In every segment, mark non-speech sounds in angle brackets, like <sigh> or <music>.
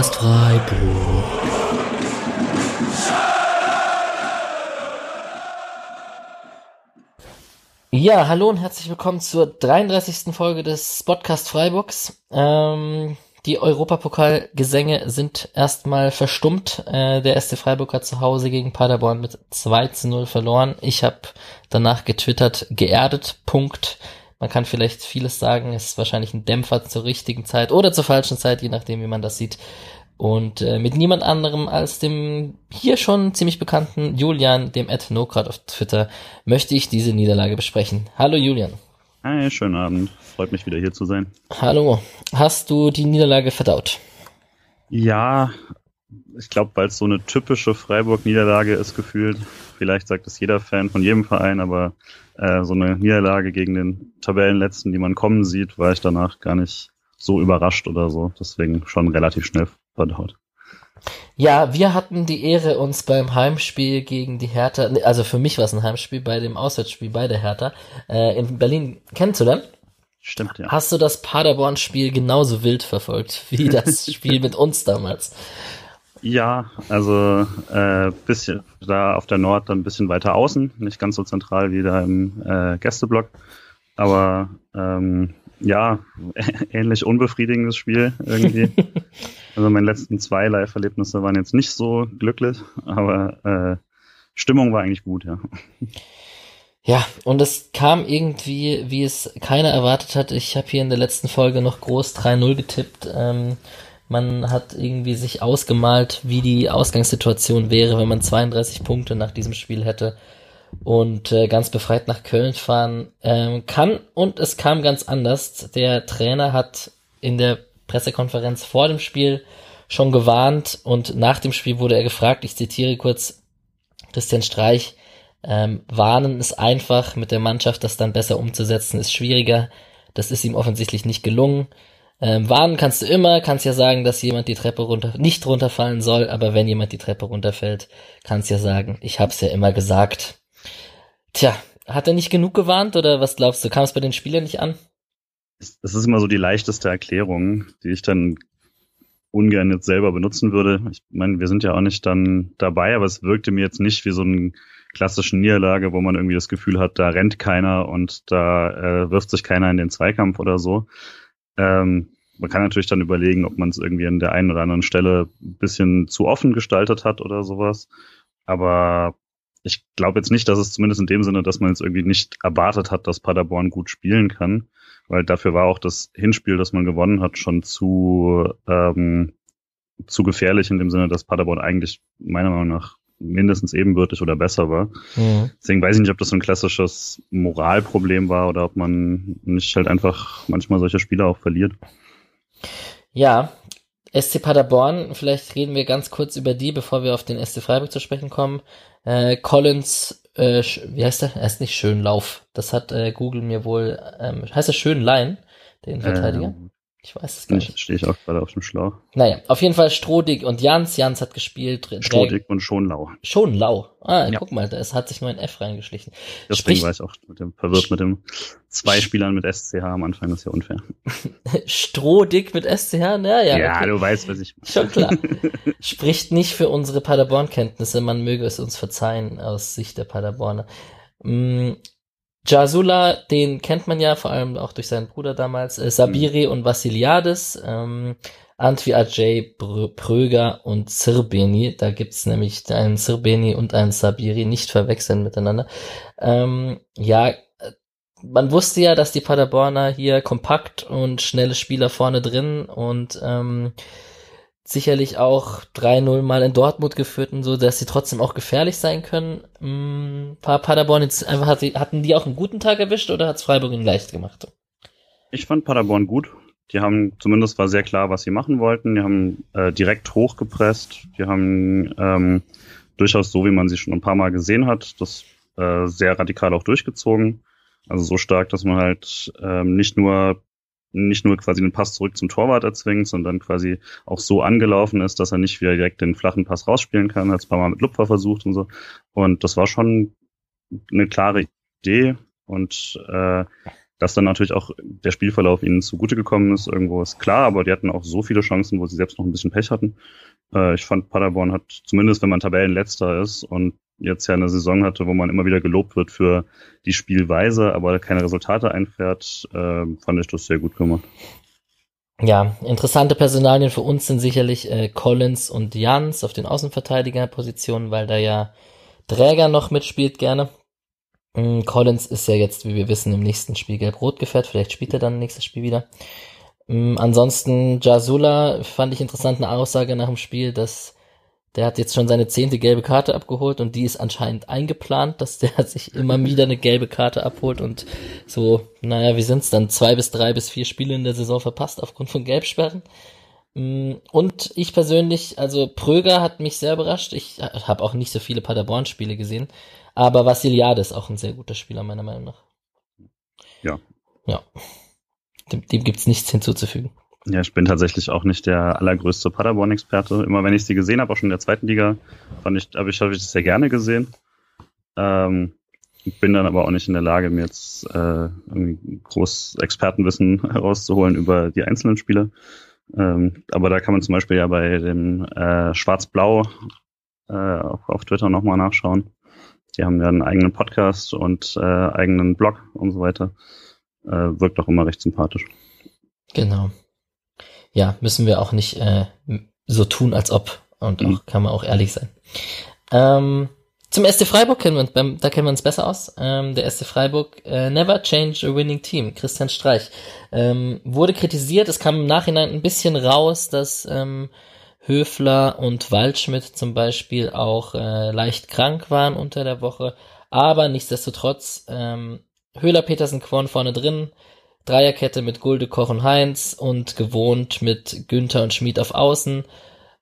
Podcast Freiburg. Ja, hallo und herzlich willkommen zur 33. Folge des Podcast Freiburgs. Ähm, die Europapokalgesänge sind erstmal verstummt. Äh, der SC Freiburg hat zu Hause gegen Paderborn mit 2 zu 0 verloren. Ich habe danach getwittert, geerdet, Punkt. Man kann vielleicht vieles sagen, es ist wahrscheinlich ein Dämpfer zur richtigen Zeit oder zur falschen Zeit, je nachdem, wie man das sieht. Und äh, mit niemand anderem als dem hier schon ziemlich bekannten Julian, dem Ed Nokrad auf Twitter, möchte ich diese Niederlage besprechen. Hallo Julian. Hi, schönen Abend. Freut mich wieder hier zu sein. Hallo. Hast du die Niederlage verdaut? Ja, ich glaube, weil es so eine typische Freiburg-Niederlage ist gefühlt. Vielleicht sagt es jeder Fan von jedem Verein, aber äh, so eine Niederlage gegen den Tabellenletzten, die man kommen sieht, war ich danach gar nicht so überrascht oder so. Deswegen schon relativ schnell verdaut. Ja, wir hatten die Ehre, uns beim Heimspiel gegen die Hertha, also für mich war es ein Heimspiel, bei dem Auswärtsspiel bei der Hertha äh, in Berlin kennenzulernen. Stimmt, ja. Hast du das Paderborn-Spiel genauso wild verfolgt wie das <laughs> Spiel mit uns damals? Ja, also äh, bisschen da auf der Nord dann ein bisschen weiter außen, nicht ganz so zentral wie da im äh, Gästeblock, aber ähm, ja, <laughs> ähnlich unbefriedigendes Spiel irgendwie. <laughs> also meine letzten zwei Live-Erlebnisse waren jetzt nicht so glücklich, aber äh, Stimmung war eigentlich gut, ja. Ja, und es kam irgendwie, wie es keiner erwartet hat. Ich habe hier in der letzten Folge noch groß 3-0 getippt. Ähm, man hat irgendwie sich ausgemalt, wie die Ausgangssituation wäre, wenn man 32 Punkte nach diesem Spiel hätte und äh, ganz befreit nach Köln fahren ähm, kann. Und es kam ganz anders. Der Trainer hat in der Pressekonferenz vor dem Spiel schon gewarnt und nach dem Spiel wurde er gefragt, ich zitiere kurz Christian Streich, ähm, warnen ist einfach, mit der Mannschaft das dann besser umzusetzen ist schwieriger. Das ist ihm offensichtlich nicht gelungen. Ähm, warnen kannst du immer, kannst ja sagen, dass jemand die Treppe runter, nicht runterfallen soll, aber wenn jemand die Treppe runterfällt, kannst ja sagen, ich hab's ja immer gesagt. Tja, hat er nicht genug gewarnt oder was glaubst du? Kam es bei den Spielern nicht an? Das ist immer so die leichteste Erklärung, die ich dann ungern jetzt selber benutzen würde. Ich meine, wir sind ja auch nicht dann dabei, aber es wirkte mir jetzt nicht wie so eine klassische Niederlage, wo man irgendwie das Gefühl hat, da rennt keiner und da äh, wirft sich keiner in den Zweikampf oder so. Ähm, man kann natürlich dann überlegen, ob man es irgendwie an der einen oder anderen Stelle ein bisschen zu offen gestaltet hat oder sowas. Aber ich glaube jetzt nicht, dass es zumindest in dem Sinne, dass man jetzt irgendwie nicht erwartet hat, dass Paderborn gut spielen kann, weil dafür war auch das Hinspiel, das man gewonnen hat, schon zu, ähm, zu gefährlich in dem Sinne, dass Paderborn eigentlich meiner Meinung nach mindestens ebenbürtig oder besser war. Mhm. Deswegen weiß ich nicht, ob das so ein klassisches Moralproblem war oder ob man nicht halt einfach manchmal solche Spiele auch verliert. Ja, SC Paderborn, vielleicht reden wir ganz kurz über die, bevor wir auf den SC Freiburg zu sprechen kommen. Äh, Collins, äh, wie heißt der? Er ist nicht Schönlauf. Das hat äh, Google mir wohl, ähm, heißt er Schönlein, den Verteidiger? Ähm, ich weiß es gar nicht. Stehe ich auch gerade auf dem Schlauch. Naja, auf jeden Fall Strodig und Jans. Jans hat gespielt. Strodig und Schonlau. Schonlau. Ah, ja. guck mal, da hat sich nur ein F reingeschlichen. Deswegen Sprich, war ich auch mit dem, verwirrt mit dem zwei Spielern mit SCH am Anfang, das ist ja unfair. <laughs> Strohdick mit SCH? Na, ja, ja okay. du weißt, was ich meine. Schon klar. <laughs> Spricht nicht für unsere Paderborn-Kenntnisse, man möge es uns verzeihen aus Sicht der Paderborner. Jasula, den kennt man ja vor allem auch durch seinen Bruder damals, äh, Sabiri mhm. und Vassiliades, ähm, Antwi Ajay, Pröger und Zirbeni. Da gibt's nämlich einen Zirbeni und einen Sabiri, nicht verwechseln miteinander. Ähm, ja, äh, man wusste ja, dass die Paderborner hier kompakt und schnelle Spieler vorne drin und ähm, sicherlich auch 3-0 mal in Dortmund geführt und so, dass sie trotzdem auch gefährlich sein können. Paar Paderborn jetzt einfach hatten die auch einen guten Tag erwischt oder hat's Freiburg ihnen leicht gemacht? Ich fand Paderborn gut. Die haben zumindest war sehr klar, was sie machen wollten. Die haben äh, direkt hochgepresst. Die haben ähm, durchaus so, wie man sie schon ein paar Mal gesehen hat, das äh, sehr radikal auch durchgezogen. Also so stark, dass man halt ähm, nicht nur nicht nur quasi den Pass zurück zum Torwart erzwingt, sondern quasi auch so angelaufen ist, dass er nicht wieder direkt den flachen Pass rausspielen kann, hat es ein paar Mal mit Lupfer versucht und so. Und das war schon eine klare Idee und äh, Dass dann natürlich auch der Spielverlauf ihnen zugute gekommen ist, irgendwo ist klar, aber die hatten auch so viele Chancen, wo sie selbst noch ein bisschen Pech hatten. Äh, ich fand, Paderborn hat, zumindest wenn man Tabellenletzter ist und jetzt ja eine Saison hatte, wo man immer wieder gelobt wird für die Spielweise, aber keine Resultate einfährt, äh, fand ich das sehr gut gemacht. Ja, interessante Personalien für uns sind sicherlich äh, Collins und Jans auf den Außenverteidigerpositionen, weil da ja Träger noch mitspielt gerne. Mm, Collins ist ja jetzt, wie wir wissen, im nächsten Spiel gelb-rot gefährt. Vielleicht spielt er dann nächstes Spiel wieder. Mm, ansonsten Jasula fand ich interessant eine Aussage nach dem Spiel, dass der hat jetzt schon seine zehnte gelbe Karte abgeholt und die ist anscheinend eingeplant, dass der <laughs> sich immer wieder eine gelbe Karte abholt und so, naja, wie sind's dann, zwei bis drei bis vier Spiele in der Saison verpasst aufgrund von Gelbsperren. Mm, und ich persönlich, also Pröger hat mich sehr überrascht. Ich habe auch nicht so viele Paderborn-Spiele gesehen, aber Vassiliades auch ein sehr guter Spieler meiner Meinung nach. Ja. Ja. Dem, dem gibt's nichts hinzuzufügen. Ja, ich bin tatsächlich auch nicht der allergrößte Paderborn-Experte. Immer wenn ich sie gesehen habe, auch schon in der zweiten Liga, fand ich, habe ich, hab ich das sehr gerne gesehen. Ähm, bin dann aber auch nicht in der Lage, mir jetzt äh, irgendwie groß Expertenwissen <laughs> herauszuholen über die einzelnen Spiele. Ähm, aber da kann man zum Beispiel ja bei dem äh, Schwarz-Blau äh, auf, auf Twitter nochmal nachschauen. Die haben ja einen eigenen Podcast und äh, eigenen Blog und so weiter. Äh, wirkt auch immer recht sympathisch. Genau ja, müssen wir auch nicht äh, so tun, als ob. Und mhm. auch kann man auch ehrlich sein. Ähm, zum SC Freiburg kennen wir uns, beim, da kennen wir uns besser aus. Ähm, der SC Freiburg, äh, never change a winning team. Christian Streich ähm, wurde kritisiert. Es kam im Nachhinein ein bisschen raus, dass ähm, Höfler und Waldschmidt zum Beispiel auch äh, leicht krank waren unter der Woche. Aber nichtsdestotrotz, ähm, Höhler, Petersen, Quorn vorne drin, Dreierkette mit Gulde, Koch und Heinz und gewohnt mit Günther und Schmid auf Außen.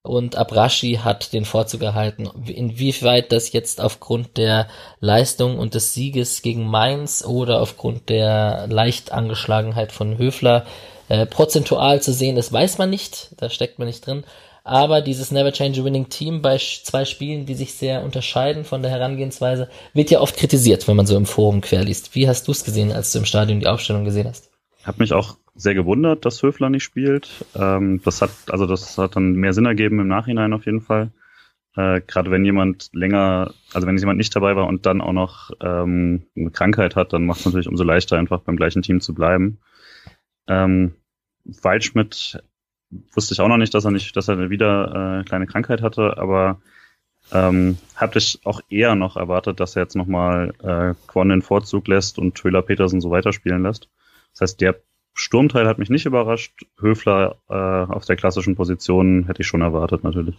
Und Abrashi hat den Vorzug erhalten. Inwieweit das jetzt aufgrund der Leistung und des Sieges gegen Mainz oder aufgrund der leicht Angeschlagenheit von Höfler äh, prozentual zu sehen ist, weiß man nicht. Da steckt man nicht drin. Aber dieses Never Change a Winning Team bei zwei Spielen, die sich sehr unterscheiden von der Herangehensweise, wird ja oft kritisiert, wenn man so im Forum querliest. Wie hast du es gesehen, als du im Stadion die Aufstellung gesehen hast? Hat mich auch sehr gewundert, dass Höfler nicht spielt. Ähm, das hat, also das hat dann mehr Sinn ergeben im Nachhinein auf jeden Fall. Äh, Gerade wenn jemand länger, also wenn jemand nicht dabei war und dann auch noch ähm, eine Krankheit hat, dann macht es natürlich umso leichter, einfach beim gleichen Team zu bleiben. Ähm, Waldschmidt wusste ich auch noch nicht, dass er nicht, dass er wieder äh, eine kleine Krankheit hatte, aber ähm, hatte ich auch eher noch erwartet, dass er jetzt nochmal äh, Quan den Vorzug lässt und Töler Petersen so weiterspielen lässt. Das heißt, der Sturmteil hat mich nicht überrascht. Höfler äh, auf der klassischen Position hätte ich schon erwartet, natürlich.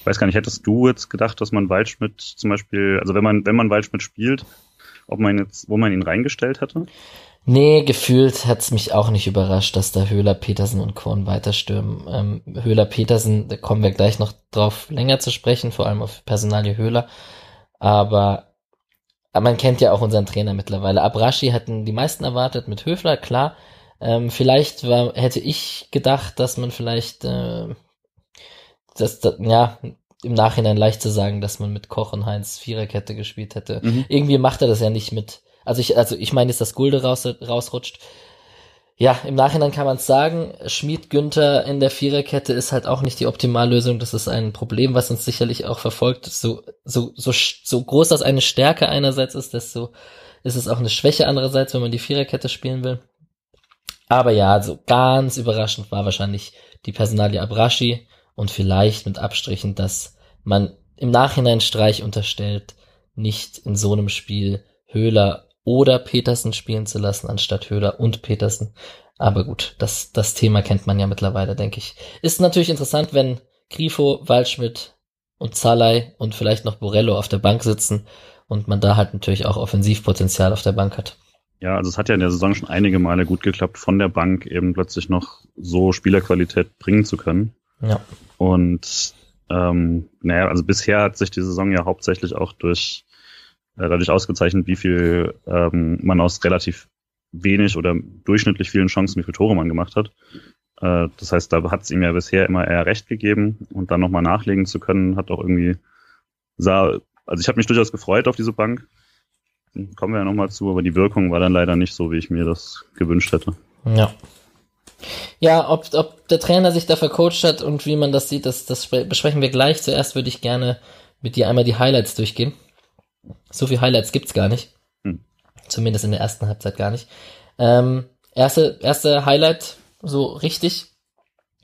Ich weiß gar nicht, hättest du jetzt gedacht, dass man Waldschmidt zum Beispiel, also wenn man, wenn man Waldschmidt spielt, ob man jetzt, wo man ihn reingestellt hätte? Nee, gefühlt hat's mich auch nicht überrascht, dass da Höhler, Petersen und Korn weiterstürmen. Ähm, Höhler, Petersen, da kommen wir gleich noch drauf länger zu sprechen, vor allem auf Personalie Höhler. Aber aber man kennt ja auch unseren Trainer mittlerweile. Abrashi hatten die meisten erwartet mit Höfler, klar. Ähm, vielleicht war, hätte ich gedacht, dass man vielleicht, äh, das, das, ja, im Nachhinein leicht zu sagen, dass man mit Koch und Heinz Viererkette gespielt hätte. Mhm. Irgendwie macht er das ja nicht mit. Also ich, also ich meine, dass das Gulde raus, rausrutscht ja, im Nachhinein kann man es sagen, Schmied Günther in der Viererkette ist halt auch nicht die Optimallösung. Das ist ein Problem, was uns sicherlich auch verfolgt. So, so, so, so groß das eine Stärke einerseits ist, desto ist es auch eine Schwäche andererseits, wenn man die Viererkette spielen will. Aber ja, so ganz überraschend war wahrscheinlich die Personalie Abrashi und vielleicht mit Abstrichen, dass man im Nachhinein Streich unterstellt, nicht in so einem Spiel Höhler oder Petersen spielen zu lassen, anstatt Höhler und Petersen. Aber gut, das, das Thema kennt man ja mittlerweile, denke ich. Ist natürlich interessant, wenn Grifo, Waldschmidt und Zalai und vielleicht noch Borello auf der Bank sitzen und man da halt natürlich auch Offensivpotenzial auf der Bank hat. Ja, also es hat ja in der Saison schon einige Male gut geklappt, von der Bank eben plötzlich noch so Spielerqualität bringen zu können. Ja. Und ähm, naja, also bisher hat sich die Saison ja hauptsächlich auch durch äh, dadurch ausgezeichnet, wie viel ähm, man aus relativ wenig oder durchschnittlich vielen Chancen, wie viele Tore man gemacht hat. Äh, das heißt, da hat es ihm ja bisher immer eher recht gegeben und dann nochmal nachlegen zu können, hat auch irgendwie sah, also ich habe mich durchaus gefreut auf diese Bank. kommen wir ja nochmal zu, aber die Wirkung war dann leider nicht so, wie ich mir das gewünscht hätte. Ja. Ja, ob, ob der Trainer sich da vercoacht hat und wie man das sieht, das, das besprechen wir gleich. Zuerst würde ich gerne mit dir einmal die Highlights durchgehen. So viele Highlights gibt's gar nicht. Hm. Zumindest in der ersten Halbzeit gar nicht. Ähm, erste, erste Highlight, so richtig,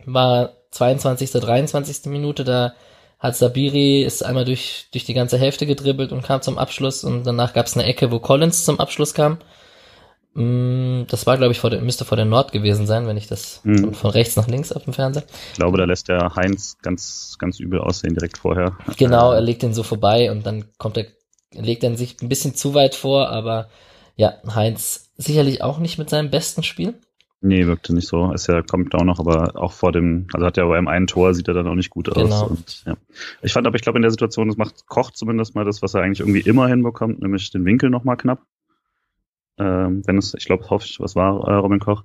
war 22. 23. Minute, da hat Sabiri ist einmal durch, durch die ganze Hälfte gedribbelt und kam zum Abschluss und danach gab es eine Ecke, wo Collins zum Abschluss kam. Mm, das war, glaube ich, vor der, müsste vor der Nord gewesen sein, wenn ich das mhm. von, von, rechts nach links auf dem Fernseher. Ich glaube, da lässt der Heinz ganz, ganz übel aussehen direkt vorher. Genau, er legt den so vorbei und dann kommt er, legt er sich ein bisschen zu weit vor, aber ja, Heinz sicherlich auch nicht mit seinem besten Spiel. Nee, wirkte nicht so. Ist ja, kommt auch noch, aber auch vor dem, also hat ja beim einen Tor sieht er dann auch nicht gut aus. Genau. Und, ja. Ich fand aber, ich glaube, in der Situation, das macht Koch zumindest mal das, was er eigentlich irgendwie immer hinbekommt, nämlich den Winkel nochmal knapp. Ähm, wenn es, ich glaube, hoffe ich, was war äh, Robin Koch.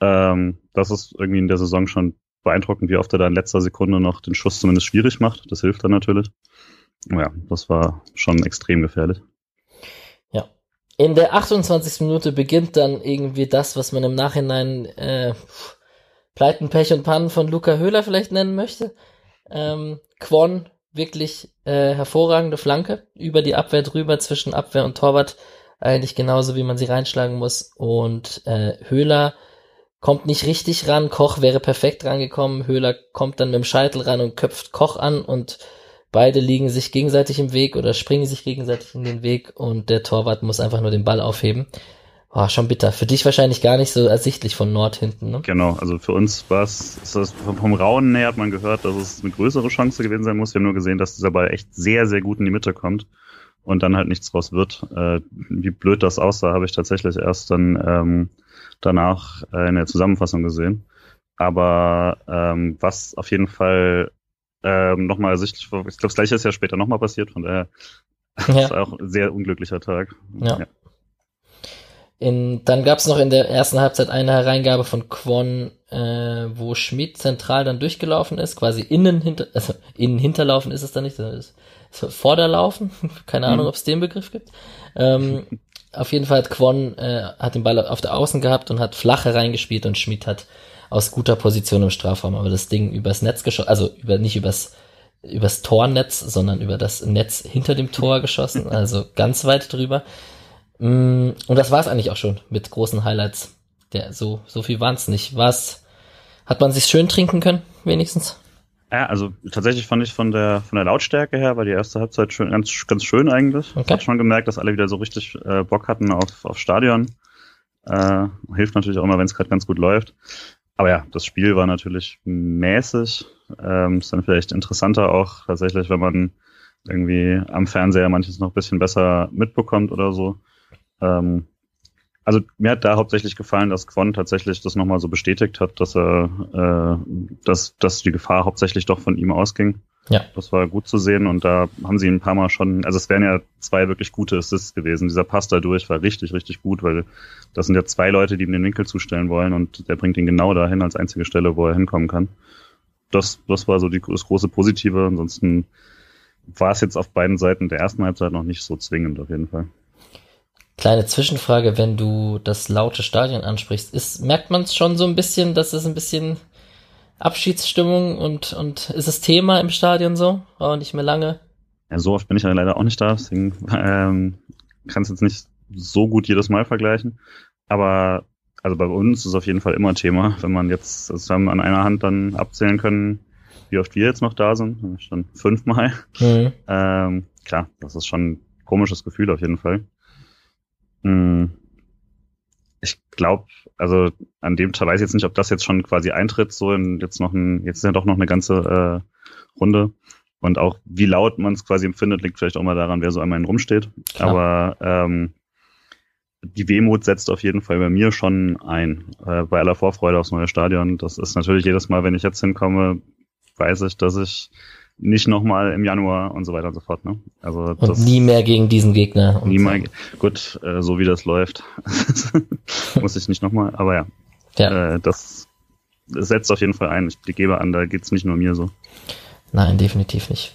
Ähm, das ist irgendwie in der Saison schon beeindruckend, wie oft er da in letzter Sekunde noch den Schuss zumindest schwierig macht. Das hilft dann natürlich. Ja, das war schon extrem gefährlich. In der 28. Minute beginnt dann irgendwie das, was man im Nachhinein äh, Pleiten, Pech und Pannen von Luca Höhler vielleicht nennen möchte. Ähm, Quon, wirklich äh, hervorragende Flanke über die Abwehr drüber zwischen Abwehr und Torwart. Eigentlich genauso, wie man sie reinschlagen muss. Und äh, Höhler kommt nicht richtig ran. Koch wäre perfekt rangekommen. Höhler kommt dann mit dem Scheitel ran und köpft Koch an und Beide liegen sich gegenseitig im Weg oder springen sich gegenseitig in den Weg und der Torwart muss einfach nur den Ball aufheben. War schon bitter. Für dich wahrscheinlich gar nicht so ersichtlich von Nord hinten, ne? Genau, also für uns war es, vom Raunen her hat man gehört, dass es eine größere Chance gewesen sein muss. Wir haben nur gesehen, dass dieser Ball echt sehr, sehr gut in die Mitte kommt und dann halt nichts draus wird. Äh, wie blöd das aussah, habe ich tatsächlich erst dann ähm, danach äh, in der Zusammenfassung gesehen. Aber ähm, was auf jeden Fall ähm, nochmal ersichtlich. Ich glaube, das gleiche ist ja später nochmal passiert, von daher ja. ist auch ein sehr unglücklicher Tag. Ja. ja. In, dann gab es noch in der ersten Halbzeit eine Hereingabe von Quon, äh, wo Schmidt zentral dann durchgelaufen ist, quasi innen hinter, also innen hinterlaufen ist es dann nicht, sondern ist Vorderlaufen. <laughs> Keine Ahnung, mhm. ob es den Begriff gibt. Ähm, <laughs> auf jeden Fall hat Quon äh, hat den Ball auf der Außen gehabt und hat flache reingespielt und Schmidt hat aus guter Position im Strafraum, aber das Ding übers Netz geschossen, also über, nicht übers, übers Tornetz, sondern über das Netz hinter dem Tor geschossen, <laughs> also ganz weit drüber. Mm, und das war es eigentlich auch schon mit großen Highlights. Der, so, so viel waren es nicht. Was, hat man sich schön trinken können, wenigstens? Ja, also tatsächlich fand ich von der von der Lautstärke her war die erste Halbzeit schön, ganz ganz schön eigentlich. Okay. Ich habe schon gemerkt, dass alle wieder so richtig äh, Bock hatten auf auf Stadion. Äh, hilft natürlich auch immer, wenn es gerade ganz gut läuft. Aber ja, das Spiel war natürlich mäßig. Ähm, ist dann vielleicht interessanter auch tatsächlich, wenn man irgendwie am Fernseher manches noch ein bisschen besser mitbekommt oder so. Ähm, also mir hat da hauptsächlich gefallen, dass Quon tatsächlich das nochmal so bestätigt hat, dass er, äh, dass, dass die Gefahr hauptsächlich doch von ihm ausging. Ja. Das war gut zu sehen und da haben sie ein paar Mal schon, also es wären ja zwei wirklich gute Assists gewesen. Dieser Pass dadurch war richtig, richtig gut, weil das sind ja zwei Leute, die ihm den Winkel zustellen wollen und der bringt ihn genau dahin als einzige Stelle, wo er hinkommen kann. Das, das war so die, das große Positive. Ansonsten war es jetzt auf beiden Seiten der ersten Halbzeit noch nicht so zwingend auf jeden Fall. Kleine Zwischenfrage, wenn du das laute Stadion ansprichst, ist, merkt man es schon so ein bisschen, dass es ein bisschen Abschiedsstimmung und, und ist es Thema im Stadion so? Aber nicht mehr lange. Ja, so oft bin ich ja leider auch nicht da, deswegen ähm, kann es jetzt nicht so gut jedes Mal vergleichen. Aber also bei uns ist es auf jeden Fall immer Thema, wenn man jetzt, das haben wir an einer Hand dann abzählen können, wie oft wir jetzt noch da sind, schon fünfmal. Mhm. Ähm, klar, das ist schon ein komisches Gefühl auf jeden Fall. Mhm ich glaube, also an dem Tag weiß ich jetzt nicht, ob das jetzt schon quasi eintritt, so in jetzt noch ein, jetzt ist ja doch noch eine ganze äh, Runde. Und auch wie laut man es quasi empfindet, liegt vielleicht auch mal daran, wer so einmal rumsteht. Klar. Aber ähm, die Wehmut setzt auf jeden Fall bei mir schon ein. Äh, bei aller Vorfreude aufs neue Stadion. Das ist natürlich jedes Mal, wenn ich jetzt hinkomme, weiß ich, dass ich nicht nochmal im Januar und so weiter und so fort. Ne? Also und das, nie mehr gegen diesen Gegner. Nie mehr. Gut, äh, so wie das läuft, <laughs> muss ich nicht nochmal. Aber ja, ja. Äh, das, das setzt auf jeden Fall ein. Ich gebe an, da geht's nicht nur mir so. Nein, definitiv nicht.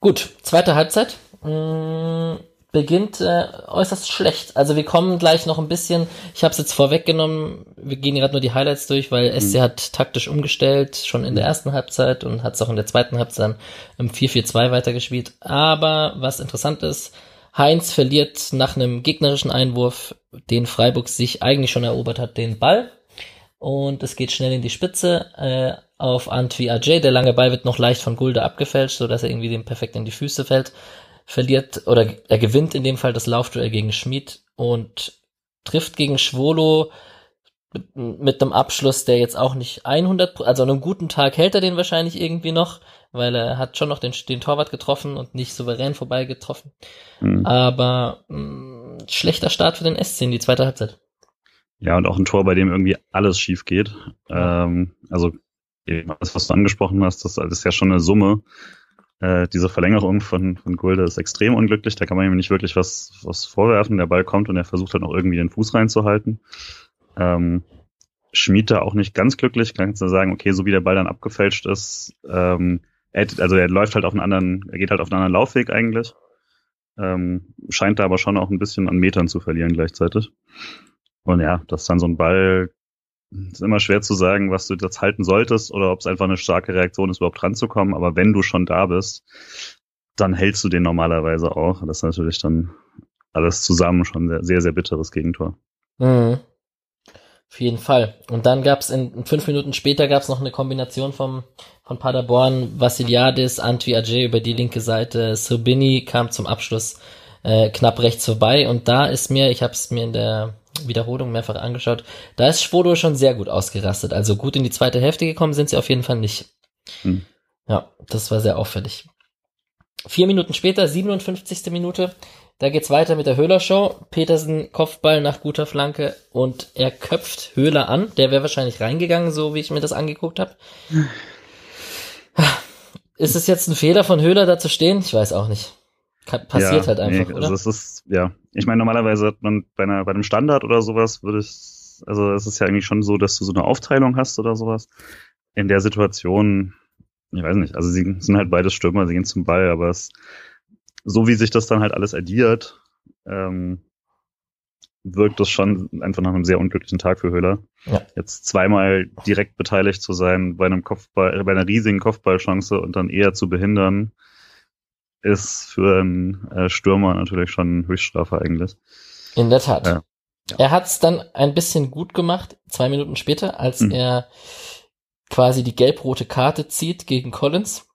Gut, zweite Halbzeit. Hm, beginnt äh, äußerst schlecht. Also wir kommen gleich noch ein bisschen, ich habe es jetzt vorweggenommen, wir gehen gerade nur die Highlights durch, weil mhm. SC hat taktisch umgestellt, schon in der ersten Halbzeit und hat es auch in der zweiten Halbzeit im 4-4-2 weitergespielt. Aber was interessant ist, Heinz verliert nach einem gegnerischen Einwurf, den Freiburg sich eigentlich schon erobert hat, den Ball. Und es geht schnell in die Spitze äh, auf Antwi Ajay. Der lange Ball wird noch leicht von Gulde abgefälscht, so dass er irgendwie dem perfekt in die Füße fällt verliert oder er gewinnt in dem Fall das Laufduell gegen Schmid und trifft gegen Schwolo mit, mit einem Abschluss, der jetzt auch nicht 100%, also an einem guten Tag hält er den wahrscheinlich irgendwie noch, weil er hat schon noch den, den Torwart getroffen und nicht souverän vorbei getroffen. Mhm. Aber mh, mm, schlechter Start für den SC in die zweite Halbzeit. Ja, und auch ein Tor, bei dem irgendwie alles schief geht. Ähm, also, das, was du angesprochen hast, das ist ja schon eine Summe. Äh, diese Verlängerung von, von Gulde ist extrem unglücklich. Da kann man ihm nicht wirklich was, was vorwerfen. Der Ball kommt und er versucht dann auch irgendwie den Fuß reinzuhalten. Ähm, Schmied da auch nicht ganz glücklich. Kannst du sagen, okay, so wie der Ball dann abgefälscht ist, ähm, er, also er läuft halt auf einen anderen, er geht halt auf einen anderen Laufweg eigentlich. Ähm, scheint da aber schon auch ein bisschen an Metern zu verlieren gleichzeitig. Und ja, das ist dann so ein Ball, ist immer schwer zu sagen, was du jetzt halten solltest oder ob es einfach eine starke Reaktion ist, überhaupt ranzukommen. Aber wenn du schon da bist, dann hältst du den normalerweise auch. Das ist natürlich dann alles zusammen schon sehr, sehr, sehr bitteres Gegentor. Mhm. Auf jeden Fall. Und dann gab es in, fünf Minuten später gab es noch eine Kombination vom, von Paderborn, Vassiliadis, Antwi Ajay über die linke Seite, Sirbini kam zum Abschluss äh, knapp rechts vorbei und da ist mir, ich habe es mir in der Wiederholung mehrfach angeschaut. Da ist Schwodo schon sehr gut ausgerastet. Also gut in die zweite Hälfte gekommen sind sie auf jeden Fall nicht. Hm. Ja, das war sehr auffällig. Vier Minuten später, 57. Minute, da geht's weiter mit der Höhler-Show. Petersen Kopfball nach guter Flanke und er köpft Höhler an. Der wäre wahrscheinlich reingegangen, so wie ich mir das angeguckt habe. Ist es jetzt ein Fehler von Höhler da zu stehen? Ich weiß auch nicht. Passiert ja, halt einfach, nee, oder? Also es ist, ja. Ich meine, normalerweise hat man bei einer, bei einem Standard oder sowas würde ich, also es ist ja eigentlich schon so, dass du so eine Aufteilung hast oder sowas. In der Situation, ich weiß nicht, also sie sind halt beide Stürmer, sie gehen zum Ball, aber es, so wie sich das dann halt alles addiert, ähm, wirkt das schon einfach nach einem sehr unglücklichen Tag für Höhler. Ja. Jetzt zweimal direkt beteiligt zu sein bei einem Kopfball, bei einer riesigen Kopfballchance und dann eher zu behindern, ist für einen äh, Stürmer natürlich schon Höchststrafe eigentlich. In der Tat. Ja. Er hat es dann ein bisschen gut gemacht, zwei Minuten später, als mhm. er quasi die gelb-rote Karte zieht gegen Collins.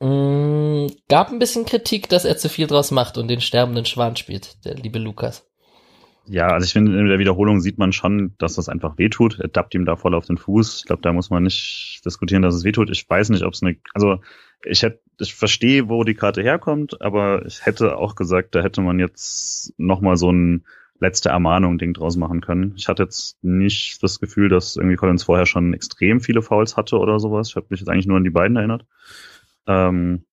Mm, gab ein bisschen Kritik, dass er zu viel draus macht und den sterbenden Schwan spielt, der liebe Lukas. Ja, also ich finde, in der Wiederholung sieht man schon, dass das einfach wehtut. Er dappt ihm da voll auf den Fuß. Ich glaube, da muss man nicht diskutieren, dass es wehtut. Ich weiß nicht, ob es eine, also ich hätte, ich verstehe, wo die Karte herkommt, aber ich hätte auch gesagt, da hätte man jetzt nochmal so ein letzte Ermahnung-Ding draus machen können. Ich hatte jetzt nicht das Gefühl, dass irgendwie Collins vorher schon extrem viele Fouls hatte oder sowas. Ich habe mich jetzt eigentlich nur an die beiden erinnert. Ähm,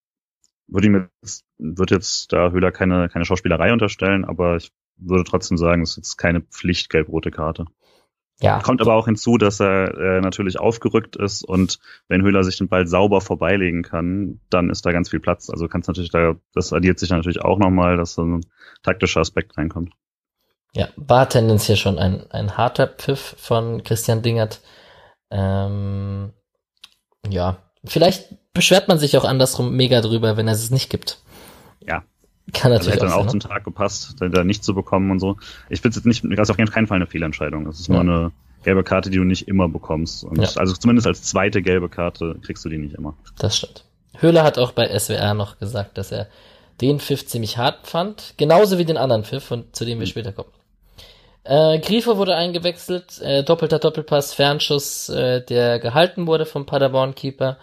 würde ihm jetzt, würde jetzt da Höhler keine, keine Schauspielerei unterstellen, aber ich würde trotzdem sagen, es ist jetzt keine Pflicht gelb-rote Karte. Ja. Kommt aber auch hinzu, dass er äh, natürlich aufgerückt ist und wenn Höhler sich den Ball sauber vorbeilegen kann, dann ist da ganz viel Platz. Also kannst natürlich da, das addiert sich natürlich auch nochmal, dass so ein taktischer Aspekt reinkommt. Ja, war tendenziell schon ein, ein harter Pfiff von Christian Dingert. Ähm, ja, vielleicht beschwert man sich auch andersrum mega drüber, wenn es es nicht gibt. Ja, kann natürlich also hätte dann auch zum Tag gepasst, da nicht zu bekommen und so. Ich finde es jetzt nicht, das ist auf keinen Fall eine Fehlentscheidung. Das ist ja. nur eine gelbe Karte, die du nicht immer bekommst. Und ja. Also zumindest als zweite gelbe Karte kriegst du die nicht immer. Das stimmt. Höhler hat auch bei SWR noch gesagt, dass er den Pfiff ziemlich hart fand. Genauso wie den anderen Pfiff, und zu dem wir mhm. später kommen. Äh, Grifo wurde eingewechselt, äh, doppelter Doppelpass, Fernschuss, äh, der gehalten wurde vom Paderborn-Keeper.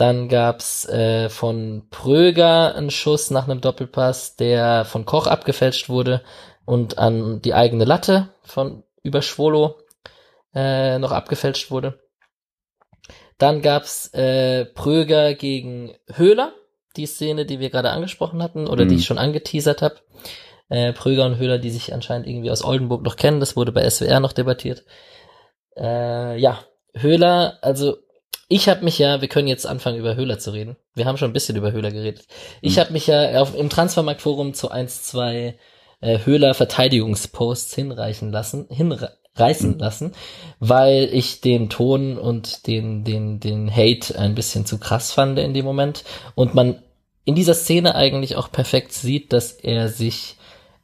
Dann gab's äh, von Pröger einen Schuss nach einem Doppelpass, der von Koch abgefälscht wurde und an die eigene Latte von über Schwolo äh, noch abgefälscht wurde. Dann gab's äh, Pröger gegen Höhler, die Szene, die wir gerade angesprochen hatten oder mhm. die ich schon angeteasert habe. Äh, Pröger und Höhler, die sich anscheinend irgendwie aus Oldenburg noch kennen, das wurde bei SWR noch debattiert. Äh, ja, Höhler, also ich habe mich ja, wir können jetzt anfangen über Höhler zu reden. Wir haben schon ein bisschen über Höhler geredet. Ich mhm. habe mich ja auf, im Transfermarktforum zu 1, 2 äh, Höhler Verteidigungsposts hinreichen lassen, hinreißen mhm. lassen, weil ich den Ton und den, den, den Hate ein bisschen zu krass fand in dem Moment und man in dieser Szene eigentlich auch perfekt sieht, dass er sich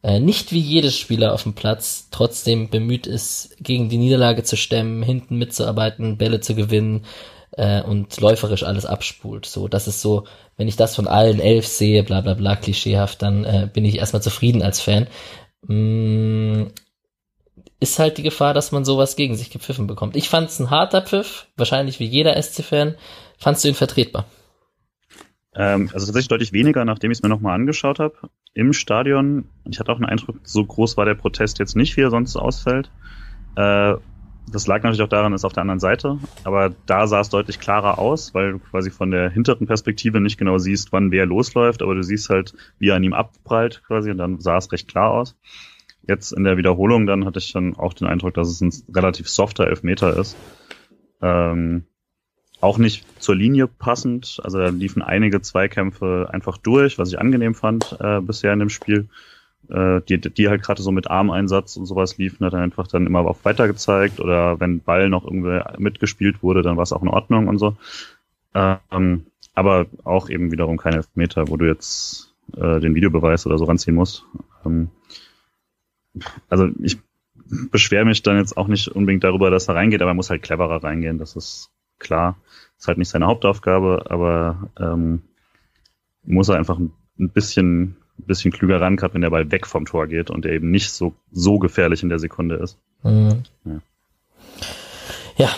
äh, nicht wie jedes Spieler auf dem Platz trotzdem bemüht ist, gegen die Niederlage zu stemmen, hinten mitzuarbeiten, Bälle zu gewinnen äh, und läuferisch alles abspult. So, das ist so, wenn ich das von allen elf sehe, bla bla bla, klischeehaft, dann äh, bin ich erstmal zufrieden als Fan. Mm, ist halt die Gefahr, dass man sowas gegen sich gepfiffen bekommt. Ich fand es ein harter Pfiff, wahrscheinlich wie jeder SC-Fan. Fandst du ihn vertretbar? Ähm, also tatsächlich deutlich weniger, nachdem ich es mir nochmal angeschaut habe. Im Stadion, ich hatte auch einen Eindruck, so groß war der Protest jetzt nicht, wie er sonst ausfällt. Äh, das lag natürlich auch daran, dass auf der anderen Seite, aber da sah es deutlich klarer aus, weil du quasi von der hinteren Perspektive nicht genau siehst, wann wer losläuft, aber du siehst halt, wie er an ihm abprallt quasi und dann sah es recht klar aus. Jetzt in der Wiederholung dann hatte ich dann auch den Eindruck, dass es ein relativ softer Elfmeter ist. Ähm, auch nicht zur Linie passend. Also da liefen einige Zweikämpfe einfach durch, was ich angenehm fand äh, bisher in dem Spiel. Äh, die, die halt gerade so mit Armeinsatz und sowas liefen, hat er einfach dann immer auch weiter gezeigt. Oder wenn Ball noch irgendwie mitgespielt wurde, dann war es auch in Ordnung und so. Ähm, aber auch eben wiederum keine Elfmeter, wo du jetzt äh, den Videobeweis oder so ranziehen musst. Ähm, also ich beschwere mich dann jetzt auch nicht unbedingt darüber, dass er reingeht, aber er muss halt cleverer reingehen, das ist klar. Ist halt nicht seine Hauptaufgabe, aber ähm, muss er einfach ein bisschen, ein bisschen klüger ran, gerade wenn der Ball weg vom Tor geht und der eben nicht so, so gefährlich in der Sekunde ist. Mhm. Ja. ja.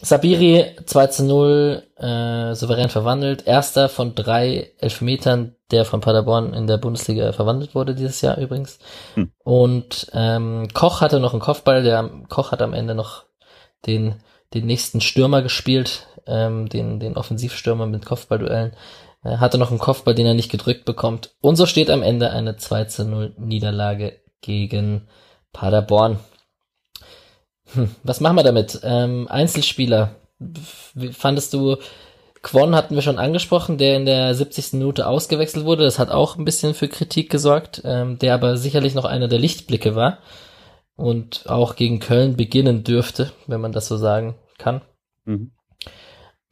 Sabiri 2 zu 0, äh, souverän verwandelt. Erster von drei Elfmetern, der von Paderborn in der Bundesliga verwandelt wurde dieses Jahr übrigens. Hm. Und ähm, Koch hatte noch einen Kopfball, der Koch hat am Ende noch den den nächsten Stürmer gespielt, ähm, den, den Offensivstürmer mit Kopfballduellen. Er hatte noch einen Kopfball, den er nicht gedrückt bekommt. Und so steht am Ende eine 2 zu 0 Niederlage gegen Paderborn. Hm, was machen wir damit? Ähm, Einzelspieler. Wie fandest du, Quon hatten wir schon angesprochen, der in der 70. Minute ausgewechselt wurde. Das hat auch ein bisschen für Kritik gesorgt, ähm, der aber sicherlich noch einer der Lichtblicke war und auch gegen Köln beginnen dürfte, wenn man das so sagen kann. Mhm.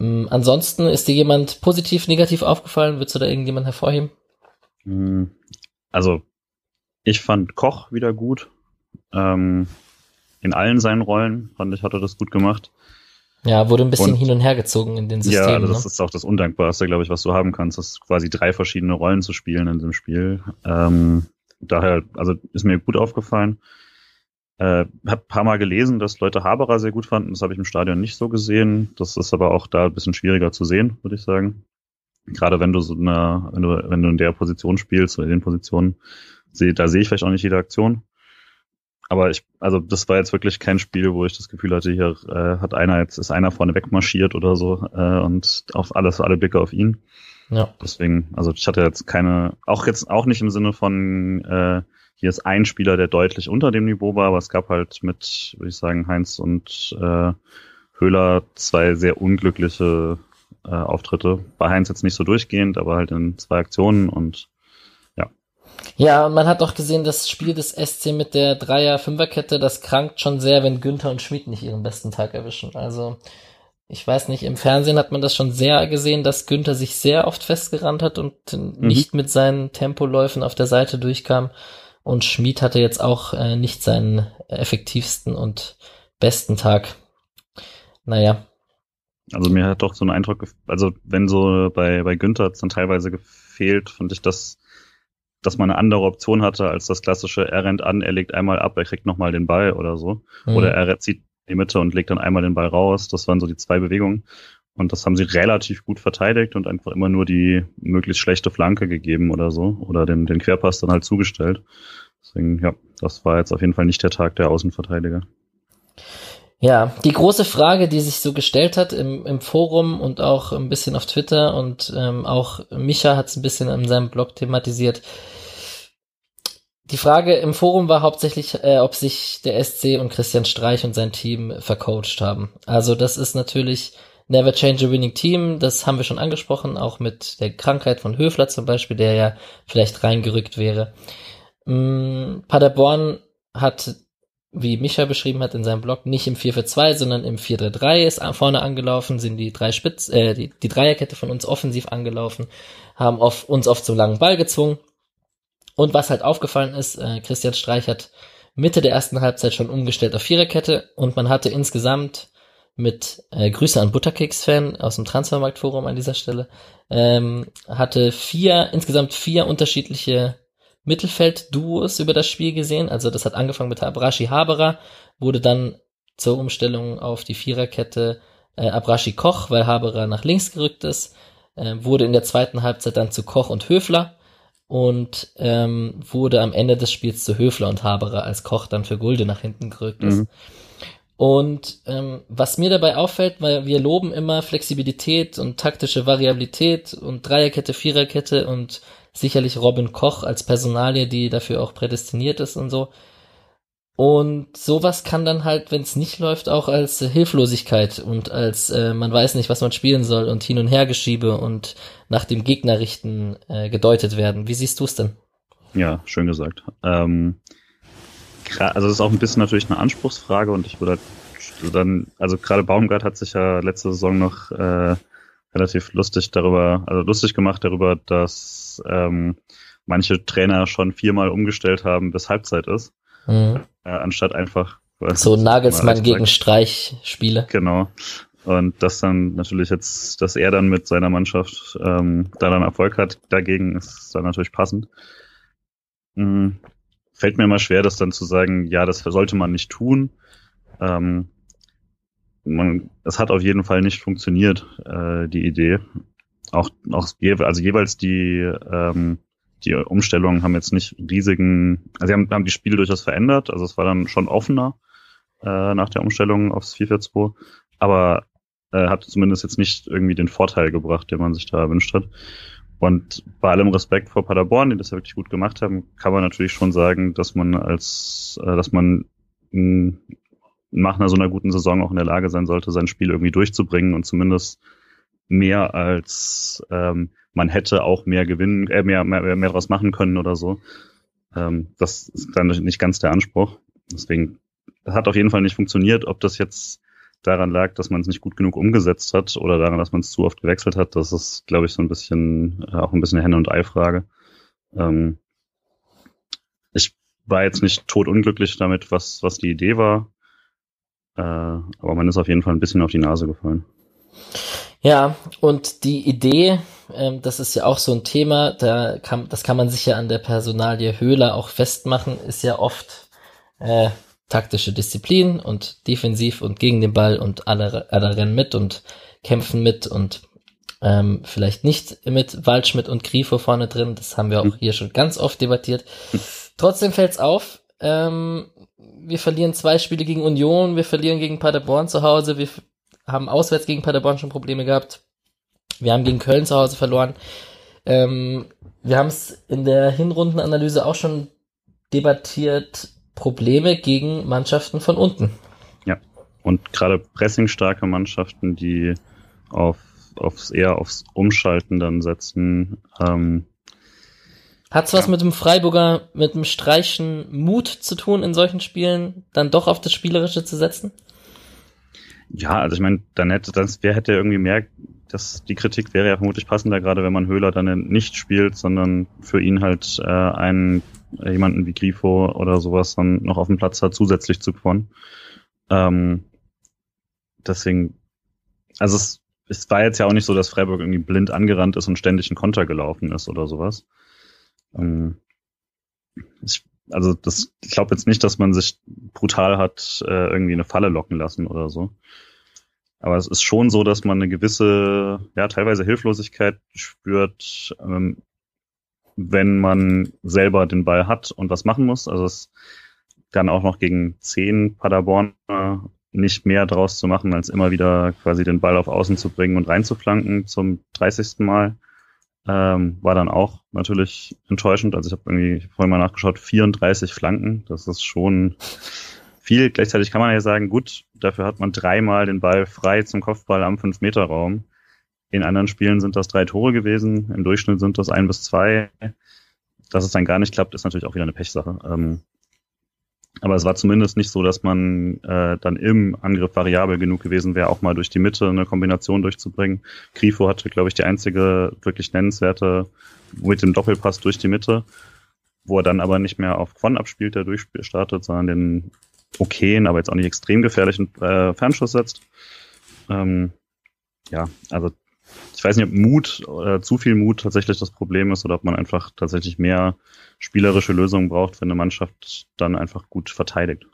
Ähm, ansonsten ist dir jemand positiv, negativ aufgefallen? Würdest du da irgendjemand hervorheben? Mm, also, ich fand Koch wieder gut. Ähm, in allen seinen Rollen fand ich, hat er das gut gemacht. Ja, wurde ein bisschen und, hin und her gezogen in den Systemen. Ja, das ne? ist auch das Undankbarste, glaube ich, was du haben kannst, das quasi drei verschiedene Rollen zu spielen in dem Spiel. Ähm, daher, also ist mir gut aufgefallen. Äh, hab paar Mal gelesen, dass Leute Haberer sehr gut fanden. Das habe ich im Stadion nicht so gesehen. Das ist aber auch da ein bisschen schwieriger zu sehen, würde ich sagen. Gerade wenn du so eine, wenn du, wenn du in der Position spielst oder in den Positionen, da sehe ich vielleicht auch nicht jede Aktion. Aber ich, also das war jetzt wirklich kein Spiel, wo ich das Gefühl hatte, hier äh, hat einer jetzt ist einer vorne wegmarschiert oder so äh, und auf alles alle Blicke auf ihn. Ja. Deswegen, also ich hatte jetzt keine, auch jetzt auch nicht im Sinne von äh, hier ist ein Spieler, der deutlich unter dem Niveau war, aber es gab halt mit, würde ich sagen, Heinz und äh, Höhler zwei sehr unglückliche äh, Auftritte. Bei Heinz jetzt nicht so durchgehend, aber halt in zwei Aktionen und ja. Ja, und man hat auch gesehen, das Spiel des SC mit der Dreier-Fünfer-Kette, das krankt schon sehr, wenn Günther und Schmid nicht ihren besten Tag erwischen. Also ich weiß nicht, im Fernsehen hat man das schon sehr gesehen, dass Günther sich sehr oft festgerannt hat und mhm. nicht mit seinen Tempoläufen auf der Seite durchkam. Und Schmid hatte jetzt auch äh, nicht seinen effektivsten und besten Tag. Naja. Also mir hat doch so ein Eindruck, also wenn so bei, bei Günther hat es dann teilweise gefehlt, fand ich, dass, dass man eine andere Option hatte als das klassische, er rennt an, er legt einmal ab, er kriegt nochmal den Ball oder so. Mhm. Oder er zieht die Mitte und legt dann einmal den Ball raus. Das waren so die zwei Bewegungen. Und das haben sie relativ gut verteidigt und einfach immer nur die möglichst schlechte Flanke gegeben oder so. Oder den, den Querpass dann halt zugestellt. Deswegen, ja, das war jetzt auf jeden Fall nicht der Tag der Außenverteidiger. Ja, die große Frage, die sich so gestellt hat im, im Forum und auch ein bisschen auf Twitter und ähm, auch Micha hat es ein bisschen in seinem Blog thematisiert. Die Frage im Forum war hauptsächlich, äh, ob sich der SC und Christian Streich und sein Team vercoacht haben. Also das ist natürlich Never Change a Winning Team, das haben wir schon angesprochen, auch mit der Krankheit von Höfler zum Beispiel, der ja vielleicht reingerückt wäre. Mm, Paderborn hat, wie Micha beschrieben hat in seinem Blog, nicht im 4-4-2, sondern im 4-3-3 ist vorne angelaufen, sind die drei Spitz, äh, die, die Dreierkette von uns offensiv angelaufen, haben auf, uns oft zum langen Ball gezwungen. Und was halt aufgefallen ist, äh, Christian Streich hat Mitte der ersten Halbzeit schon umgestellt auf Viererkette und man hatte insgesamt mit äh, Grüße an Butterkeks-Fan aus dem Transfermarktforum an dieser Stelle, ähm, hatte vier, insgesamt vier unterschiedliche Mittelfeld-Duos über das Spiel gesehen. Also das hat angefangen mit Abrashi Haberer, wurde dann zur Umstellung auf die Viererkette äh, Abrashi Koch, weil Haberer nach links gerückt ist, äh, wurde in der zweiten Halbzeit dann zu Koch und Höfler und ähm, wurde am Ende des Spiels zu Höfler und Haberer als Koch dann für Gulde nach hinten gerückt ist. Mhm. Und ähm, was mir dabei auffällt, weil wir loben immer Flexibilität und taktische Variabilität und Dreierkette, Viererkette und sicherlich Robin Koch als Personalie, die dafür auch prädestiniert ist und so. Und sowas kann dann halt, wenn es nicht läuft, auch als Hilflosigkeit und als äh, man weiß nicht, was man spielen soll und hin und her geschiebe und nach dem Gegner richten äh, gedeutet werden. Wie siehst du es denn? Ja, schön gesagt. Ähm, also das ist auch ein bisschen natürlich eine Anspruchsfrage und ich würde halt dann, also gerade Baumgart hat sich ja letzte Saison noch äh, relativ lustig darüber, also lustig gemacht darüber, dass ähm, manche Trainer schon viermal umgestellt haben, bis Halbzeit ist, mhm. äh, anstatt einfach so Nagelsmann gegen Streich Spiele. Genau. Und das dann natürlich jetzt, dass er dann mit seiner Mannschaft ähm, da dann Erfolg hat, dagegen ist dann natürlich passend. Mhm. Fällt mir immer schwer, das dann zu sagen, ja, das sollte man nicht tun. Ähm, man, es hat auf jeden Fall nicht funktioniert, äh, die Idee. Auch, auch also jeweils die, ähm, die Umstellungen haben jetzt nicht riesigen, also sie haben, haben die Spiele durchaus verändert, also es war dann schon offener äh, nach der Umstellung aufs 4-4-2, aber äh, hat zumindest jetzt nicht irgendwie den Vorteil gebracht, den man sich da erwünscht hat. Und bei allem Respekt vor Paderborn, die das ja wirklich gut gemacht haben, kann man natürlich schon sagen, dass man als, äh, dass man mh, nach einer so einer guten Saison auch in der Lage sein sollte, sein Spiel irgendwie durchzubringen und zumindest mehr als ähm, man hätte auch mehr gewinnen, äh, mehr, mehr, mehr daraus machen können oder so. Ähm, das ist dann nicht ganz der Anspruch. Deswegen, das hat auf jeden Fall nicht funktioniert. Ob das jetzt daran lag, dass man es nicht gut genug umgesetzt hat oder daran, dass man es zu oft gewechselt hat, das ist, glaube ich, so ein bisschen äh, auch ein bisschen eine Henne- und Ei-Frage. Ähm, ich war jetzt nicht totunglücklich damit, was, was die Idee war. Äh, aber man ist auf jeden Fall ein bisschen auf die Nase gefallen. Ja, und die Idee, ähm, das ist ja auch so ein Thema, da kann, das kann man sich ja an der Personalie Höhler auch festmachen, ist ja oft äh, taktische Disziplin und defensiv und gegen den Ball und alle, alle rennen mit und kämpfen mit und ähm, vielleicht nicht mit Waldschmidt und Grifo vorne drin, das haben wir auch hm. hier schon ganz oft debattiert. Trotzdem fällt's auf, ähm, wir verlieren zwei Spiele gegen Union, wir verlieren gegen Paderborn zu Hause, wir haben auswärts gegen Paderborn schon Probleme gehabt. Wir haben gegen Köln zu Hause verloren. Ähm, wir haben es in der Hinrundenanalyse auch schon debattiert. Probleme gegen Mannschaften von unten. Ja, und gerade pressingstarke Mannschaften, die auf, aufs eher aufs Umschalten dann setzen, ähm, Hat's was ja. mit dem Freiburger, mit dem Streichen Mut zu tun, in solchen Spielen dann doch auf das Spielerische zu setzen? Ja, also ich meine, dann hätte das, wer hätte irgendwie mehr, dass die Kritik wäre ja vermutlich passender, gerade wenn man Höhler dann nicht spielt, sondern für ihn halt äh, einen jemanden wie Grifo oder sowas dann noch auf dem Platz hat, zusätzlich zu Quon. Ähm, deswegen, also es, es war jetzt ja auch nicht so, dass Freiburg irgendwie blind angerannt ist und ständig ein Konter gelaufen ist oder sowas. Ähm, ich, also das, ich glaube jetzt nicht, dass man sich brutal hat äh, irgendwie eine Falle locken lassen oder so. Aber es ist schon so, dass man eine gewisse, ja, teilweise Hilflosigkeit spürt, ähm, wenn man selber den Ball hat und was machen muss. Also es dann auch noch gegen zehn Paderborner nicht mehr draus zu machen, als immer wieder quasi den Ball auf Außen zu bringen und reinzuflanken zum 30. Mal ähm, war dann auch natürlich enttäuschend. Also ich habe irgendwie vorhin mal nachgeschaut, 34 Flanken. Das ist schon viel. Gleichzeitig kann man ja sagen, gut, dafür hat man dreimal den Ball frei zum Kopfball am 5-Meter-Raum. In anderen Spielen sind das drei Tore gewesen. Im Durchschnitt sind das ein bis zwei. Dass es dann gar nicht klappt, ist natürlich auch wieder eine Pechsache. Ähm, aber es war zumindest nicht so, dass man äh, dann im Angriff variabel genug gewesen wäre, auch mal durch die Mitte eine Kombination durchzubringen. Grifo hatte, glaube ich, die einzige wirklich nennenswerte mit dem Doppelpass durch die Mitte, wo er dann aber nicht mehr auf Quon abspielt, der durchstartet, sondern den okayen, aber jetzt auch nicht extrem gefährlichen äh, Fernschuss setzt. Ähm, ja, also ich weiß nicht, ob Mut oder zu viel Mut tatsächlich das Problem ist oder ob man einfach tatsächlich mehr spielerische Lösungen braucht, wenn eine Mannschaft dann einfach gut verteidigt.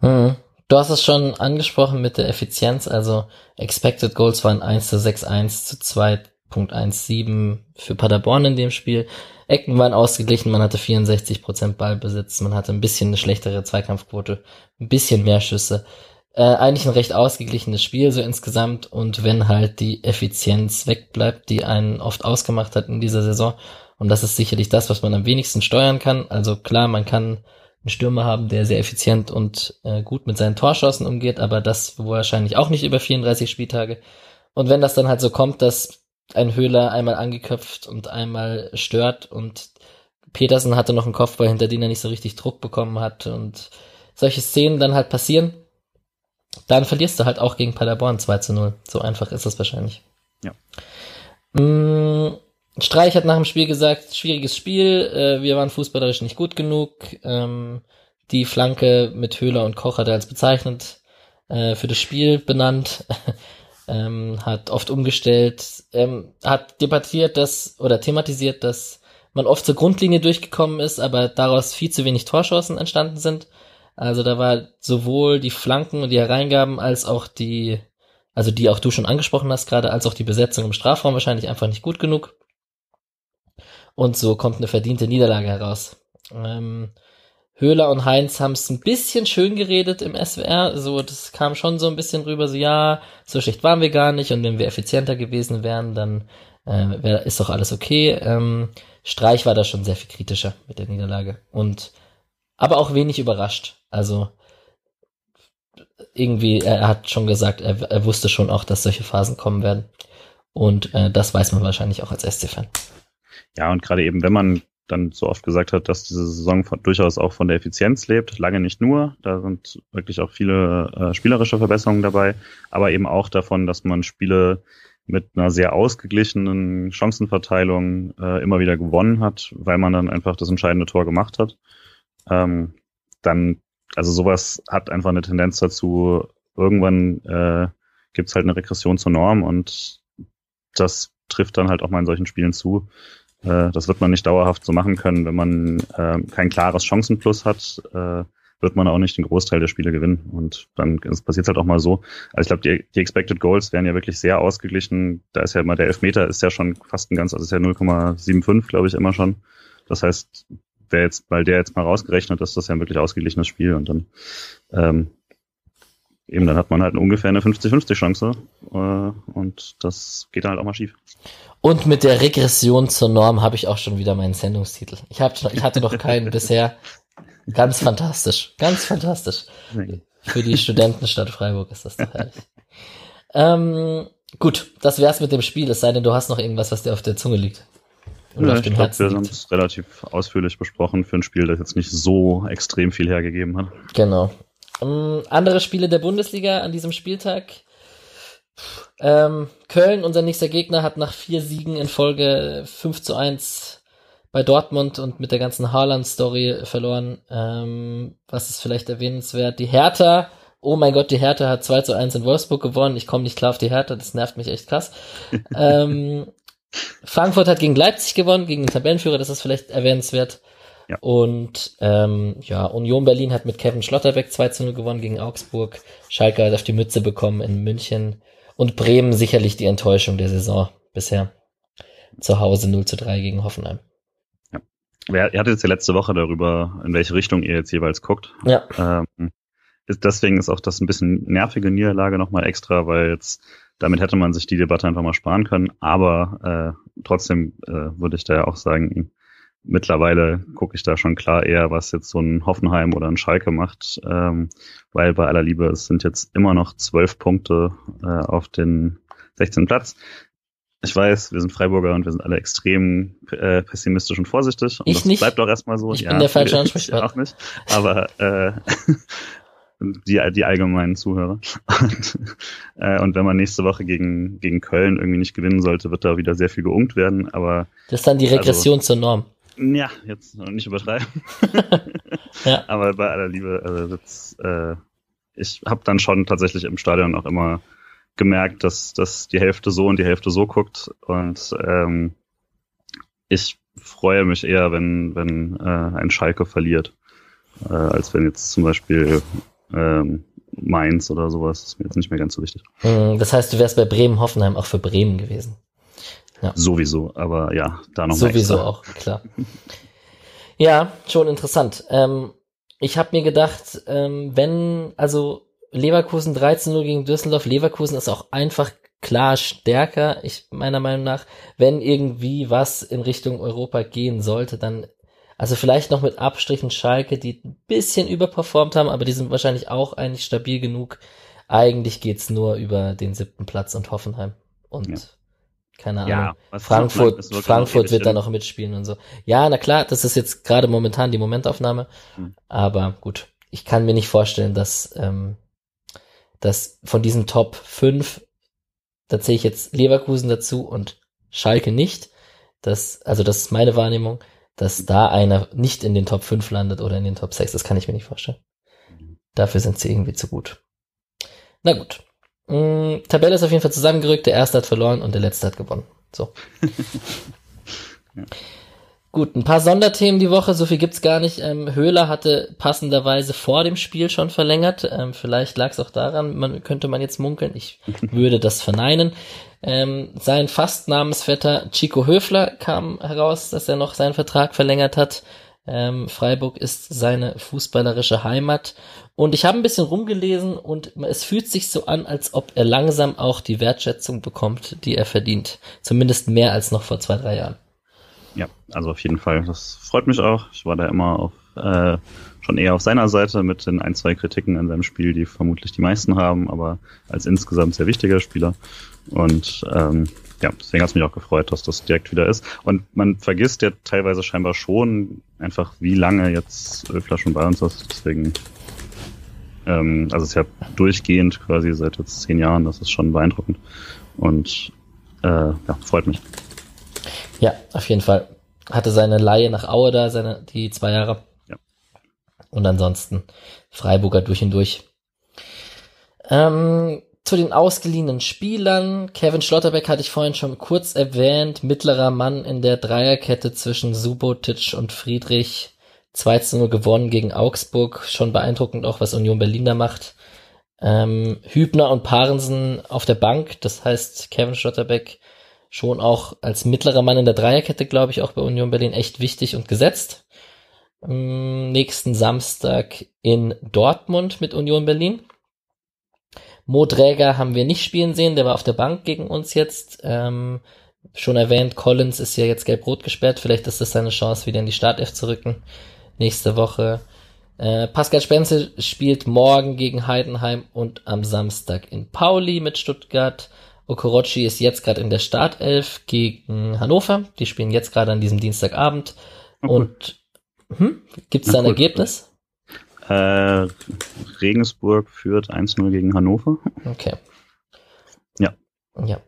Hm. Du hast es schon angesprochen mit der Effizienz, also Expected Goals waren 1 zu 6-1 zu 2.17 für Paderborn in dem Spiel. Ecken waren ausgeglichen, man hatte 64% Ballbesitz, man hatte ein bisschen eine schlechtere Zweikampfquote, ein bisschen mehr Schüsse. Äh, eigentlich ein recht ausgeglichenes Spiel so insgesamt und wenn halt die Effizienz wegbleibt, die einen oft ausgemacht hat in dieser Saison, und das ist sicherlich das, was man am wenigsten steuern kann. Also klar, man kann einen Stürmer haben, der sehr effizient und äh, gut mit seinen Torschancen umgeht, aber das wahrscheinlich auch nicht über 34 Spieltage. Und wenn das dann halt so kommt, dass ein Höhler einmal angeköpft und einmal stört und Petersen hatte noch einen Kopfball, hinter den er nicht so richtig Druck bekommen hat und solche Szenen dann halt passieren, dann verlierst du halt auch gegen Paderborn 2 zu 0. So einfach ist das wahrscheinlich. Ja. Mm, Streich hat nach dem Spiel gesagt, schwieriges Spiel, äh, wir waren fußballerisch nicht gut genug. Ähm, die Flanke mit Höhler und Koch hat er als bezeichnet äh, für das Spiel benannt. <laughs> ähm, hat oft umgestellt, ähm, hat debattiert, dass oder thematisiert, dass man oft zur Grundlinie durchgekommen ist, aber daraus viel zu wenig Torschancen entstanden sind. Also da war sowohl die Flanken und die Hereingaben als auch die, also die auch du schon angesprochen hast gerade, als auch die Besetzung im Strafraum wahrscheinlich einfach nicht gut genug. Und so kommt eine verdiente Niederlage heraus. Ähm, Höhler und Heinz haben es ein bisschen schön geredet im SWR. So, das kam schon so ein bisschen rüber, so ja, so schlecht waren wir gar nicht und wenn wir effizienter gewesen wären, dann äh, wär, ist doch alles okay. Ähm, Streich war da schon sehr viel kritischer mit der Niederlage und aber auch wenig überrascht. Also irgendwie, er hat schon gesagt, er, er wusste schon auch, dass solche Phasen kommen werden. Und äh, das weiß man wahrscheinlich auch als SC-Fan. Ja, und gerade eben, wenn man dann so oft gesagt hat, dass diese Saison von, durchaus auch von der Effizienz lebt, lange nicht nur, da sind wirklich auch viele äh, spielerische Verbesserungen dabei, aber eben auch davon, dass man Spiele mit einer sehr ausgeglichenen Chancenverteilung äh, immer wieder gewonnen hat, weil man dann einfach das entscheidende Tor gemacht hat. Ähm, dann, also sowas hat einfach eine Tendenz dazu, irgendwann äh, gibt es halt eine Regression zur Norm und das trifft dann halt auch mal in solchen Spielen zu. Äh, das wird man nicht dauerhaft so machen können. Wenn man äh, kein klares Chancenplus hat, äh, wird man auch nicht den Großteil der Spiele gewinnen. Und dann passiert es halt auch mal so. Also ich glaube, die, die Expected Goals werden ja wirklich sehr ausgeglichen. Da ist ja immer der Elfmeter ist ja schon fast ein ganz, also ist ja 0,75, glaube ich, immer schon. Das heißt, wer jetzt, weil der jetzt mal rausgerechnet ist, das ist ja ein wirklich ausgeglichenes Spiel und dann ähm, eben dann hat man halt ungefähr eine 50-50 Chance äh, und das geht dann halt auch mal schief. Und mit der Regression zur Norm habe ich auch schon wieder meinen Sendungstitel. Ich, hab, ich hatte noch keinen <laughs> bisher. Ganz fantastisch. Ganz fantastisch. Für die Studentenstadt Freiburg ist das doch herrlich. ähm, gut, das wär's mit dem Spiel, es sei denn, du hast noch irgendwas, was dir auf der Zunge liegt. Oder ja, ich glaube, wir haben es relativ ausführlich besprochen für ein Spiel, das jetzt nicht so extrem viel hergegeben hat. Genau. Um, ähm, andere Spiele der Bundesliga an diesem Spieltag. Ähm, Köln, unser nächster Gegner, hat nach vier Siegen in Folge 5 zu 1 bei Dortmund und mit der ganzen Haaland-Story verloren. Ähm, was ist vielleicht erwähnenswert? Die Hertha, oh mein Gott, die Hertha hat 2 zu 1 in Wolfsburg gewonnen. Ich komme nicht klar auf die Hertha, das nervt mich echt krass. <laughs> ähm, Frankfurt hat gegen Leipzig gewonnen, gegen den Tabellenführer, das ist vielleicht erwähnenswert. Ja. Und ähm, ja, Union Berlin hat mit Kevin Schlotterbeck 2 zu 0 gewonnen gegen Augsburg. Schalke hat auf die Mütze bekommen in München. Und Bremen sicherlich die Enttäuschung der Saison bisher. Zu Hause 0 zu 3 gegen Hoffenheim. Ja. Ihr hattet jetzt ja letzte Woche darüber, in welche Richtung ihr jetzt jeweils guckt. Ja. Ähm, ist, deswegen ist auch das ein bisschen nervige Niederlage nochmal extra, weil jetzt damit hätte man sich die Debatte einfach mal sparen können. Aber äh, trotzdem äh, würde ich da ja auch sagen, mittlerweile gucke ich da schon klar eher, was jetzt so ein Hoffenheim oder ein Schalke macht, ähm, weil bei aller Liebe, es sind jetzt immer noch zwölf Punkte äh, auf den 16. Platz. Ich weiß, wir sind Freiburger und wir sind alle extrem äh, pessimistisch und vorsichtig. Und ich das nicht. bleibt auch erstmal so. Ich ja, bin der falsche <laughs> Ansprechpartner. auch nicht. Aber äh, <laughs> die, die allgemeinen Zuhörer. Und, äh, und wenn man nächste Woche gegen, gegen Köln irgendwie nicht gewinnen sollte, wird da wieder sehr viel geungt werden. Aber Das ist dann die Regression zur Norm. ja, jetzt nicht übertreiben. <laughs> Ja. Aber bei aller Liebe, also das, äh, ich habe dann schon tatsächlich im Stadion auch immer gemerkt, dass, dass die Hälfte so und die Hälfte so guckt. Und ähm, ich freue mich eher, wenn, wenn äh, ein Schalke verliert, äh, als wenn jetzt zum Beispiel ähm, Mainz oder sowas. ist mir jetzt nicht mehr ganz so wichtig. Mm, Das heißt, du wärst bei Bremen-Hoffenheim auch für Bremen gewesen. Sowieso, aber ja, da noch Sowieso extra. auch, klar. Ja, schon interessant. Ähm, ich habe mir gedacht, ähm, wenn, also Leverkusen 13-0 gegen Düsseldorf, Leverkusen ist auch einfach klar stärker, ich meiner Meinung nach, wenn irgendwie was in Richtung Europa gehen sollte, dann, also vielleicht noch mit Abstrichen Schalke, die ein bisschen überperformt haben, aber die sind wahrscheinlich auch eigentlich stabil genug. Eigentlich geht's nur über den siebten Platz und Hoffenheim. Und Ja. keine Ahnung. Ja, Frankfurt, wirklich Frankfurt wird da noch mitspielen und so. Ja, na klar, das ist jetzt gerade momentan die Momentaufnahme. Hm. Aber gut, ich kann mir nicht vorstellen, dass, ähm, dass von diesen Top 5, da zähle ich jetzt Leverkusen dazu und Schalke nicht. Das, also das ist meine Wahrnehmung, dass da einer nicht in den Top 5 landet oder in den Top 6. Das kann ich mir nicht vorstellen. Dafür sind sie irgendwie zu gut. Na gut. Mm, Tabelle ist auf jeden Fall zusammengerückt. Der erste hat verloren und der letzte hat gewonnen. So. <laughs> <laughs> Gut, ein paar Sonderthemen die Woche, so viel gibt's gar nicht. Ähm, Höhler hatte passenderweise vor dem Spiel schon verlängert. Ähm, vielleicht lag es auch daran, man könnte man jetzt munkeln. Ich <laughs> würde das verneinen. Ähm, sein fast Namensvetter Chico Höfler kam heraus, dass er noch seinen Vertrag verlängert hat. Ähm, Freiburg ist seine fußballerische Heimat. Und ich habe ein bisschen rumgelesen und es fühlt sich so an, als ob er langsam auch die Wertschätzung bekommt, die er verdient. Zumindest mehr als noch vor zwei, drei Jahren. Ja, also auf jeden Fall. Das freut mich auch. Ich war da immer auf, äh, schon eher auf seiner Seite mit den ein, zwei Kritiken an seinem Spiel, die vermutlich die meisten haben, aber als insgesamt sehr wichtiger Spieler. Und ähm, ja, deswegen hat es mich auch gefreut, dass das direkt wieder ist. Und man vergisst ja teilweise scheinbar schon einfach, wie lange jetzt Öfler schon bei uns ist. Deswegen, ähm, also es ist ja durchgehend quasi seit jetzt zehn Jahren, das ist schon beeindruckend. Und äh, ja, freut mich. Ja, auf jeden Fall. Hatte seine Laie nach Aue da, seine, die zwei Jahre. Ja. Und ansonsten Freiburger durch und durch. Ähm, zu den ausgeliehenen Spielern. Kevin Schlotterbeck hatte ich vorhin schon kurz erwähnt. Mittlerer Mann in der Dreierkette zwischen Subotic und Friedrich. 2 zu 0 gewonnen gegen Augsburg. Schon beeindruckend auch, was Union Berlin da macht. Ähm, Hübner und Parensen auf der Bank. Das heißt, Kevin Schlotterbeck schon auch als mittlerer Mann in der Dreierkette, glaube ich, auch bei Union Berlin echt wichtig und gesetzt. Ähm, nächsten Samstag in Dortmund mit Union Berlin. Mo Dräger haben wir nicht spielen sehen, der war auf der Bank gegen uns jetzt. Ähm, schon erwähnt, Collins ist ja jetzt gelb-rot gesperrt, vielleicht ist das seine Chance, wieder in die Startelf zu rücken. Nächste Woche. Äh, Pascal Spencer spielt morgen gegen Heidenheim und am Samstag in Pauli mit Stuttgart. Okorochi ist jetzt gerade in der Startelf gegen Hannover. Die spielen jetzt gerade an diesem Dienstagabend. Oh, cool. Und hm, gibt es da ein cool. Ergebnis? Äh, Regensburg führt 1-0 gegen Hannover. Okay. Ja. Ja.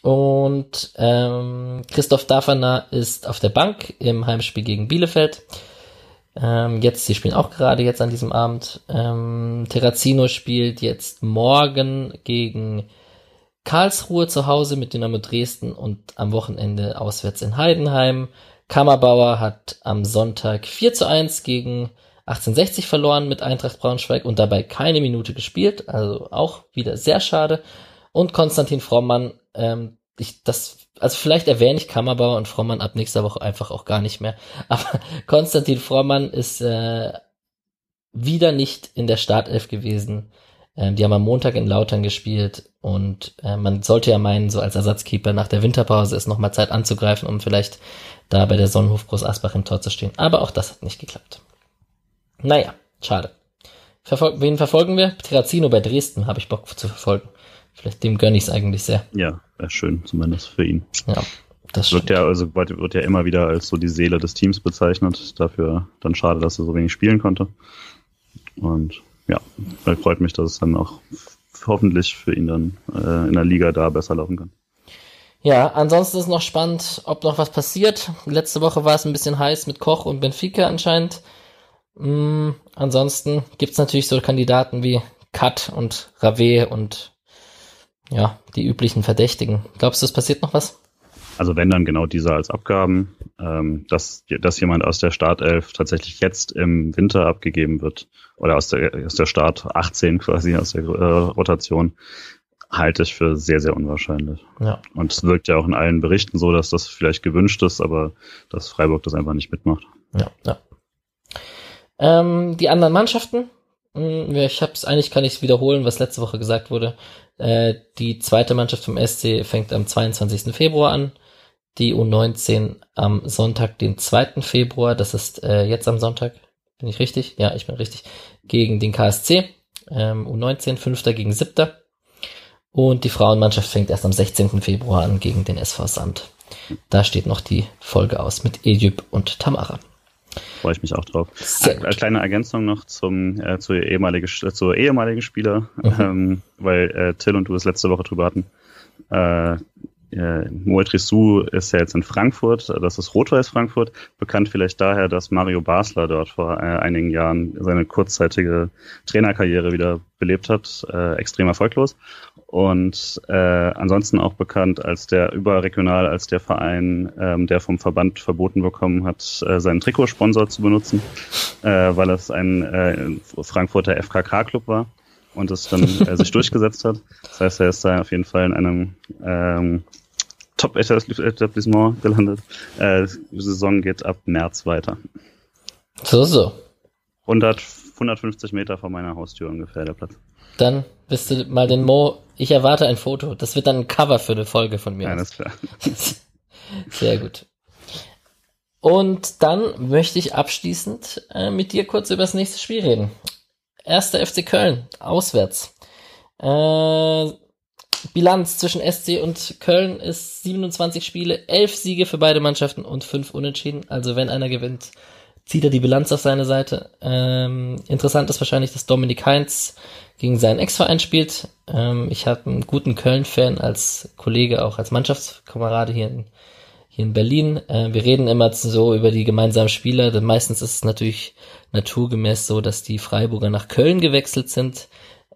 Und ähm, Christoph Dafana ist auf der Bank im Heimspiel gegen Bielefeld. Ähm, jetzt, sie spielen auch gerade jetzt an diesem Abend. Ähm, Terrazino spielt jetzt morgen gegen Karlsruhe zu Hause mit Dynamo Dresden und am Wochenende auswärts in Heidenheim. Kammerbauer hat am Sonntag 4 zu 1 gegen 1860 verloren mit Eintracht Braunschweig und dabei keine Minute gespielt, also auch wieder sehr schade. Und Konstantin Frommann, ähm, ich, das, also vielleicht erwähne ich Kammerbauer und Frommann ab nächster Woche einfach auch gar nicht mehr. <laughs> Aber Konstantin Frommann ist äh, wieder nicht in der Startelf gewesen Ähm, die haben am Montag in Lautern gespielt und äh, man sollte ja meinen, so als Ersatzkeeper nach der Winterpause ist nochmal Zeit anzugreifen, um vielleicht da bei der Sonnenhof Groß Asbach im Tor zu stehen. Aber auch das hat nicht geklappt. Naja, schade. Verfol wen verfolgen wir? Terrazino bei Dresden habe ich Bock zu verfolgen. Vielleicht dem gönne ich es eigentlich sehr. Ja, wäre schön, zumindest für ihn. Ja, das wird ja, also wird ja immer wieder als so die Seele des Teams bezeichnet. Dafür dann schade, dass er so wenig spielen konnte. Und ja, vielleicht freut mich, dass es dann auch hoffentlich für ihn dann äh, in der Liga da besser laufen kann. Ja, ansonsten ist noch spannend, ob noch was passiert. Letzte Woche war es ein bisschen heiß mit Koch und Benfica anscheinend. Mm, ansonsten gibt's natürlich so Kandidaten wie Kat und Rave und ja, die üblichen Verdächtigen. Glaubst du, es passiert noch was? Also wenn dann genau diese als Abgaben, ähm, dass, dass jemand aus der Startelf tatsächlich jetzt im Winter abgegeben wird oder aus der, aus der Start 18 quasi, aus der äh, Rotation, halte ich für sehr, sehr unwahrscheinlich. Ja. Und es wirkt ja auch in allen Berichten so, dass das vielleicht gewünscht ist, aber dass Freiburg das einfach nicht mitmacht. Ja, ja. Ähm, die anderen Mannschaften, hm, ich hab's, eigentlich kann ich wiederholen, was letzte Woche gesagt wurde. Äh, die zweite Mannschaft vom SC fängt am 22. Februar an. Die U19 am Sonntag, den 2. Februar, das ist äh, jetzt am Sonntag, bin ich richtig? Ja, ich bin richtig. Gegen den KSC. Ähm, U19, 5. gegen 7. Und die Frauenmannschaft fängt erst am 16. Februar an gegen den SV Sand. Da steht noch die Folge aus mit Ejüp und Tamara. Freue ich mich auch drauf. Eine kleine Ergänzung noch zum, äh, zur, ehemalige, zur ehemaligen Spieler, mhm. ähm, weil äh, Till und du es letzte Woche drüber hatten. Äh, äh, Moetrissou ist ja jetzt in Frankfurt, das ist Rot-Weiß Frankfurt, bekannt vielleicht daher, dass Mario Basler dort vor äh, einigen Jahren seine kurzzeitige Trainerkarriere wieder belebt hat, äh, extrem erfolglos. Und äh, ansonsten auch bekannt als der überregional, als der Verein, ähm, der vom Verband verboten bekommen hat, äh, seinen Trikotsponsor zu benutzen, äh, weil es ein äh, Frankfurter FKK-Club war und es dann äh, sich <laughs> durchgesetzt hat. Das heißt, er ist da auf jeden Fall in einem ähm, Top-Etablissement gelandet. Äh, die Saison geht ab März weiter. So, so. 100, 150 Meter vor meiner Haustür ungefähr der Platz. Dann bist du mal den Mo. Ich erwarte ein Foto. Das wird dann ein Cover für eine Folge von mir. Alles klar. <laughs> Sehr gut. Und dann möchte ich abschließend äh, mit dir kurz über das nächste Spiel reden. Erster FC Köln, auswärts. Äh, Bilanz zwischen SC und Köln ist 27 Spiele, 11 Siege für beide Mannschaften und 5 Unentschieden. Also wenn einer gewinnt, zieht er die Bilanz auf seine Seite. Ähm, interessant ist wahrscheinlich, dass Dominik Heinz gegen seinen Ex-Verein spielt. Ähm, ich habe einen guten Köln-Fan als Kollege, auch als Mannschaftskamerade hier in, hier in Berlin. Äh, wir reden immer so über die gemeinsamen Spieler. Denn meistens ist es natürlich naturgemäß so, dass die Freiburger nach Köln gewechselt sind.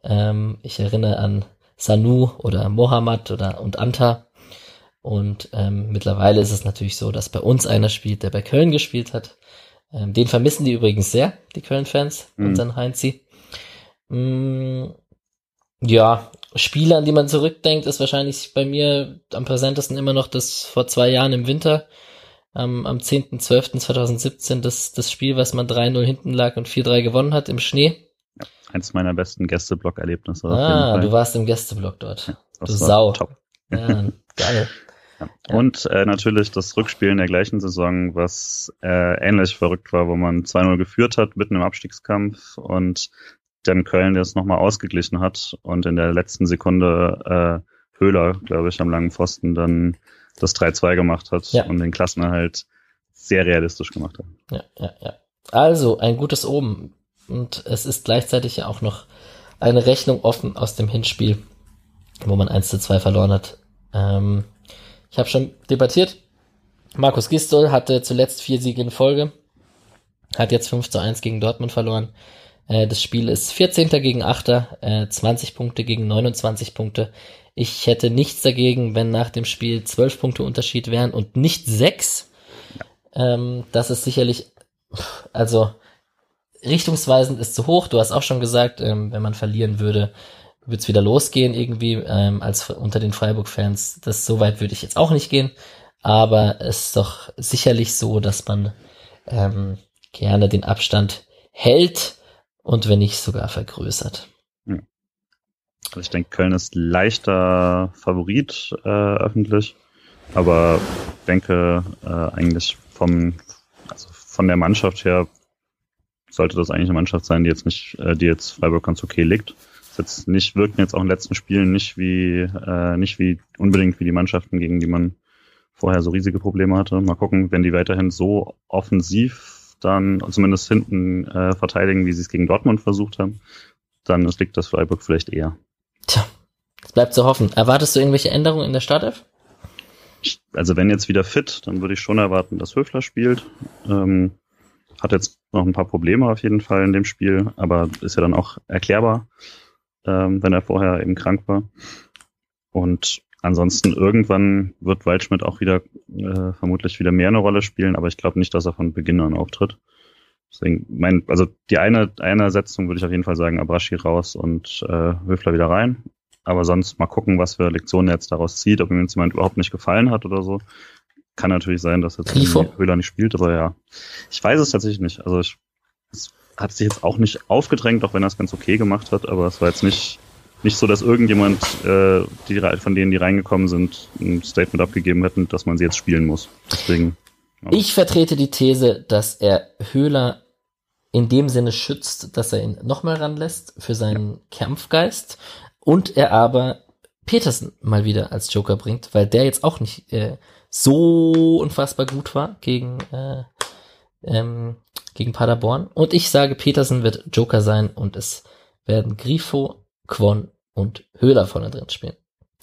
Ähm, ich erinnere an Sanu oder Mohammad oder und Anta. Und ähm, mittlerweile ist es natürlich so, dass bei uns einer spielt, der bei Köln gespielt hat. Ähm, den vermissen die übrigens sehr, die Köln-Fans, mhm. unseren Heinzi. Mm, ja, Spiele, an die man zurückdenkt, ist wahrscheinlich bei mir am präsentesten immer noch das vor zwei Jahren im Winter, ähm, am 10.12.2017, das, das Spiel, was man 3-0 hinten lag und 4-3 gewonnen hat im Schnee. Ja, eins meiner besten Gästeblock-Erlebnisse. Ah, du warst im Gästeblock dort. Ja, du Sau. Top. Ja, geil. Ja. Und äh, natürlich das Rückspiel in der gleichen Saison, was äh, ähnlich verrückt war, wo man 2-0 geführt hat, mitten im Abstiegskampf und dann Köln das nochmal ausgeglichen hat und in der letzten Sekunde äh, Höhler, glaube ich, am langen Pfosten dann das 3-2 gemacht hat ja. und den Klassenerhalt sehr realistisch gemacht hat. Ja, ja, ja. Also ein gutes Oben. Und es ist gleichzeitig ja auch noch eine Rechnung offen aus dem Hinspiel, wo man 1 zu 2 verloren hat. Ähm, ich habe schon debattiert. Markus Gistol hatte zuletzt vier Siege in Folge, hat jetzt 5 zu 1 gegen Dortmund verloren. Äh, das Spiel ist 14. gegen 8. Äh, 20 Punkte gegen 29 Punkte. Ich hätte nichts dagegen, wenn nach dem Spiel 12 Punkte Unterschied wären und nicht 6. Ähm, das ist sicherlich, also richtungsweisend ist zu hoch. Du hast auch schon gesagt, ähm, wenn man verlieren würde, wird es wieder losgehen irgendwie ähm, als unter den Freiburg-Fans. Das so weit würde ich jetzt auch nicht gehen, aber es ist doch sicherlich so, dass man ähm, gerne den Abstand hält und wenn nicht sogar vergrößert. Also ich denke, Köln ist leichter Favorit äh, öffentlich, aber denke äh, eigentlich vom, also von der Mannschaft her sollte das eigentlich eine Mannschaft sein, die jetzt nicht, äh, die jetzt Freiburg ganz okay liegt. Das jetzt nicht, wirken jetzt auch in den letzten Spielen nicht wie, äh, nicht wie unbedingt wie die Mannschaften, gegen die man vorher so riesige Probleme hatte. Mal gucken, wenn die weiterhin so offensiv dann zumindest hinten äh, verteidigen, wie sie es gegen Dortmund versucht haben, dann liegt das Freiburg vielleicht eher. Tja, es bleibt zu hoffen. Erwartest du irgendwelche Änderungen in der Startelf? Also wenn jetzt wieder fit, dann würde ich schon erwarten, dass Höfler spielt. Ähm, hat jetzt noch ein paar Probleme auf jeden Fall in dem Spiel, aber ist ja dann auch erklärbar, ähm, wenn er vorher eben krank war. Und ansonsten irgendwann wird Waldschmidt auch wieder äh, vermutlich wieder mehr eine Rolle spielen, aber ich glaube nicht, dass er von Beginn an auftritt. Deswegen, mein, also die eine, eine Setzung würde ich auf jeden Fall sagen, Abrashi raus und äh, Höfler wieder rein. Aber sonst mal gucken, was für Lektionen er jetzt daraus zieht, ob ihm jetzt jemand überhaupt nicht gefallen hat oder so. Kann natürlich sein, dass jetzt Höhler nicht spielt, aber ja. Ich weiß es tatsächlich nicht. Also ich, es hat sich jetzt auch nicht aufgedrängt, auch wenn er es ganz okay gemacht hat, aber es war jetzt nicht, nicht so, dass irgendjemand, äh, die, von denen, die reingekommen sind, ein Statement abgegeben hätten, dass man sie jetzt spielen muss. Deswegen. Ja. Ich vertrete die These, dass er Höhler in dem Sinne schützt, dass er ihn nochmal ranlässt für seinen ja. Kampfgeist und er aber Petersen mal wieder als Joker bringt, weil der jetzt auch nicht äh, so unfassbar gut war gegen, äh, ähm, gegen Paderborn. Und ich sage, Petersen wird Joker sein und es werden Grifo, Quon und Höhler vorne drin spielen.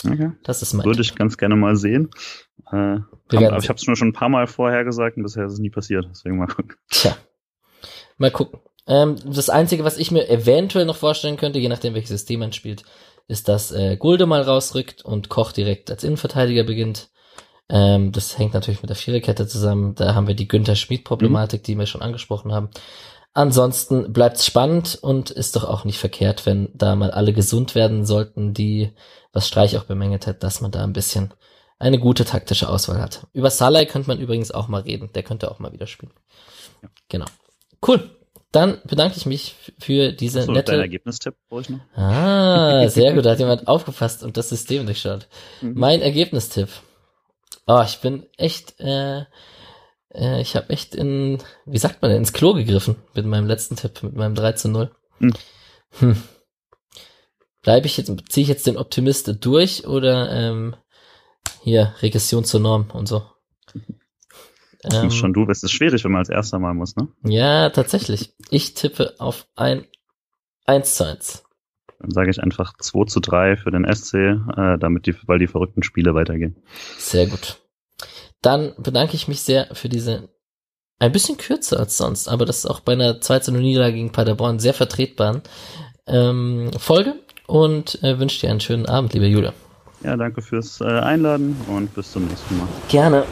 Okay. Das ist mein Würde Tipp. ich ganz gerne mal sehen. Äh, aber ich habe es nur schon ein paar Mal vorher gesagt und bisher ist es nie passiert. Deswegen mal gucken. Tja. Mal gucken. Ähm, das Einzige, was ich mir eventuell noch vorstellen könnte, je nachdem welches System man spielt, ist, dass äh, Gulde mal rausrückt und Koch direkt als Innenverteidiger beginnt. Ähm, das hängt natürlich mit der Viererkette zusammen. Da haben wir die Günther Schmid-Problematik, mhm. die wir schon angesprochen haben. Ansonsten bleibt's spannend und ist doch auch nicht verkehrt, wenn da mal alle gesund werden sollten, die, was Streich auch bemängelt hat, dass man da ein bisschen eine gute taktische Auswahl hat. Über Salai könnte man übrigens auch mal reden. Der könnte auch mal wieder spielen. Ja. Genau. Cool. Dann bedanke ich mich für diese so, nette. Dein Ergebnistipp brauche ich noch. Ah, <laughs> sehr gut. Da hat jemand aufgepasst und das System durchschaut. Mhm. Mein Ergebnistipp. Oh, ich bin echt, äh, äh, ich habe echt in, wie sagt man ins Klo gegriffen mit meinem letzten Tipp, mit meinem 3 zu 0. Mhm. Hm. Bleibe ich jetzt, ziehe ich jetzt den Optimist durch oder ähm, hier Regression zur Norm und so? Das ähm, schon du, es ist schwierig, wenn man als erster mal muss, ne? Ja, tatsächlich. Ich tippe auf ein 1 zu 1. Dann sage ich einfach 2 zu 3 für den SC, äh, damit die, weil die verrückten Spiele weitergehen. Sehr gut. Dann bedanke ich mich sehr für diese ein bisschen kürzer als sonst, aber das ist auch bei einer 2 zu 0 Niederlage gegen Paderborn sehr vertretbaren ähm, Folge und äh, wünsche dir einen schönen Abend, liebe Julia. Ja, danke fürs äh, Einladen und bis zum nächsten Mal. Gerne.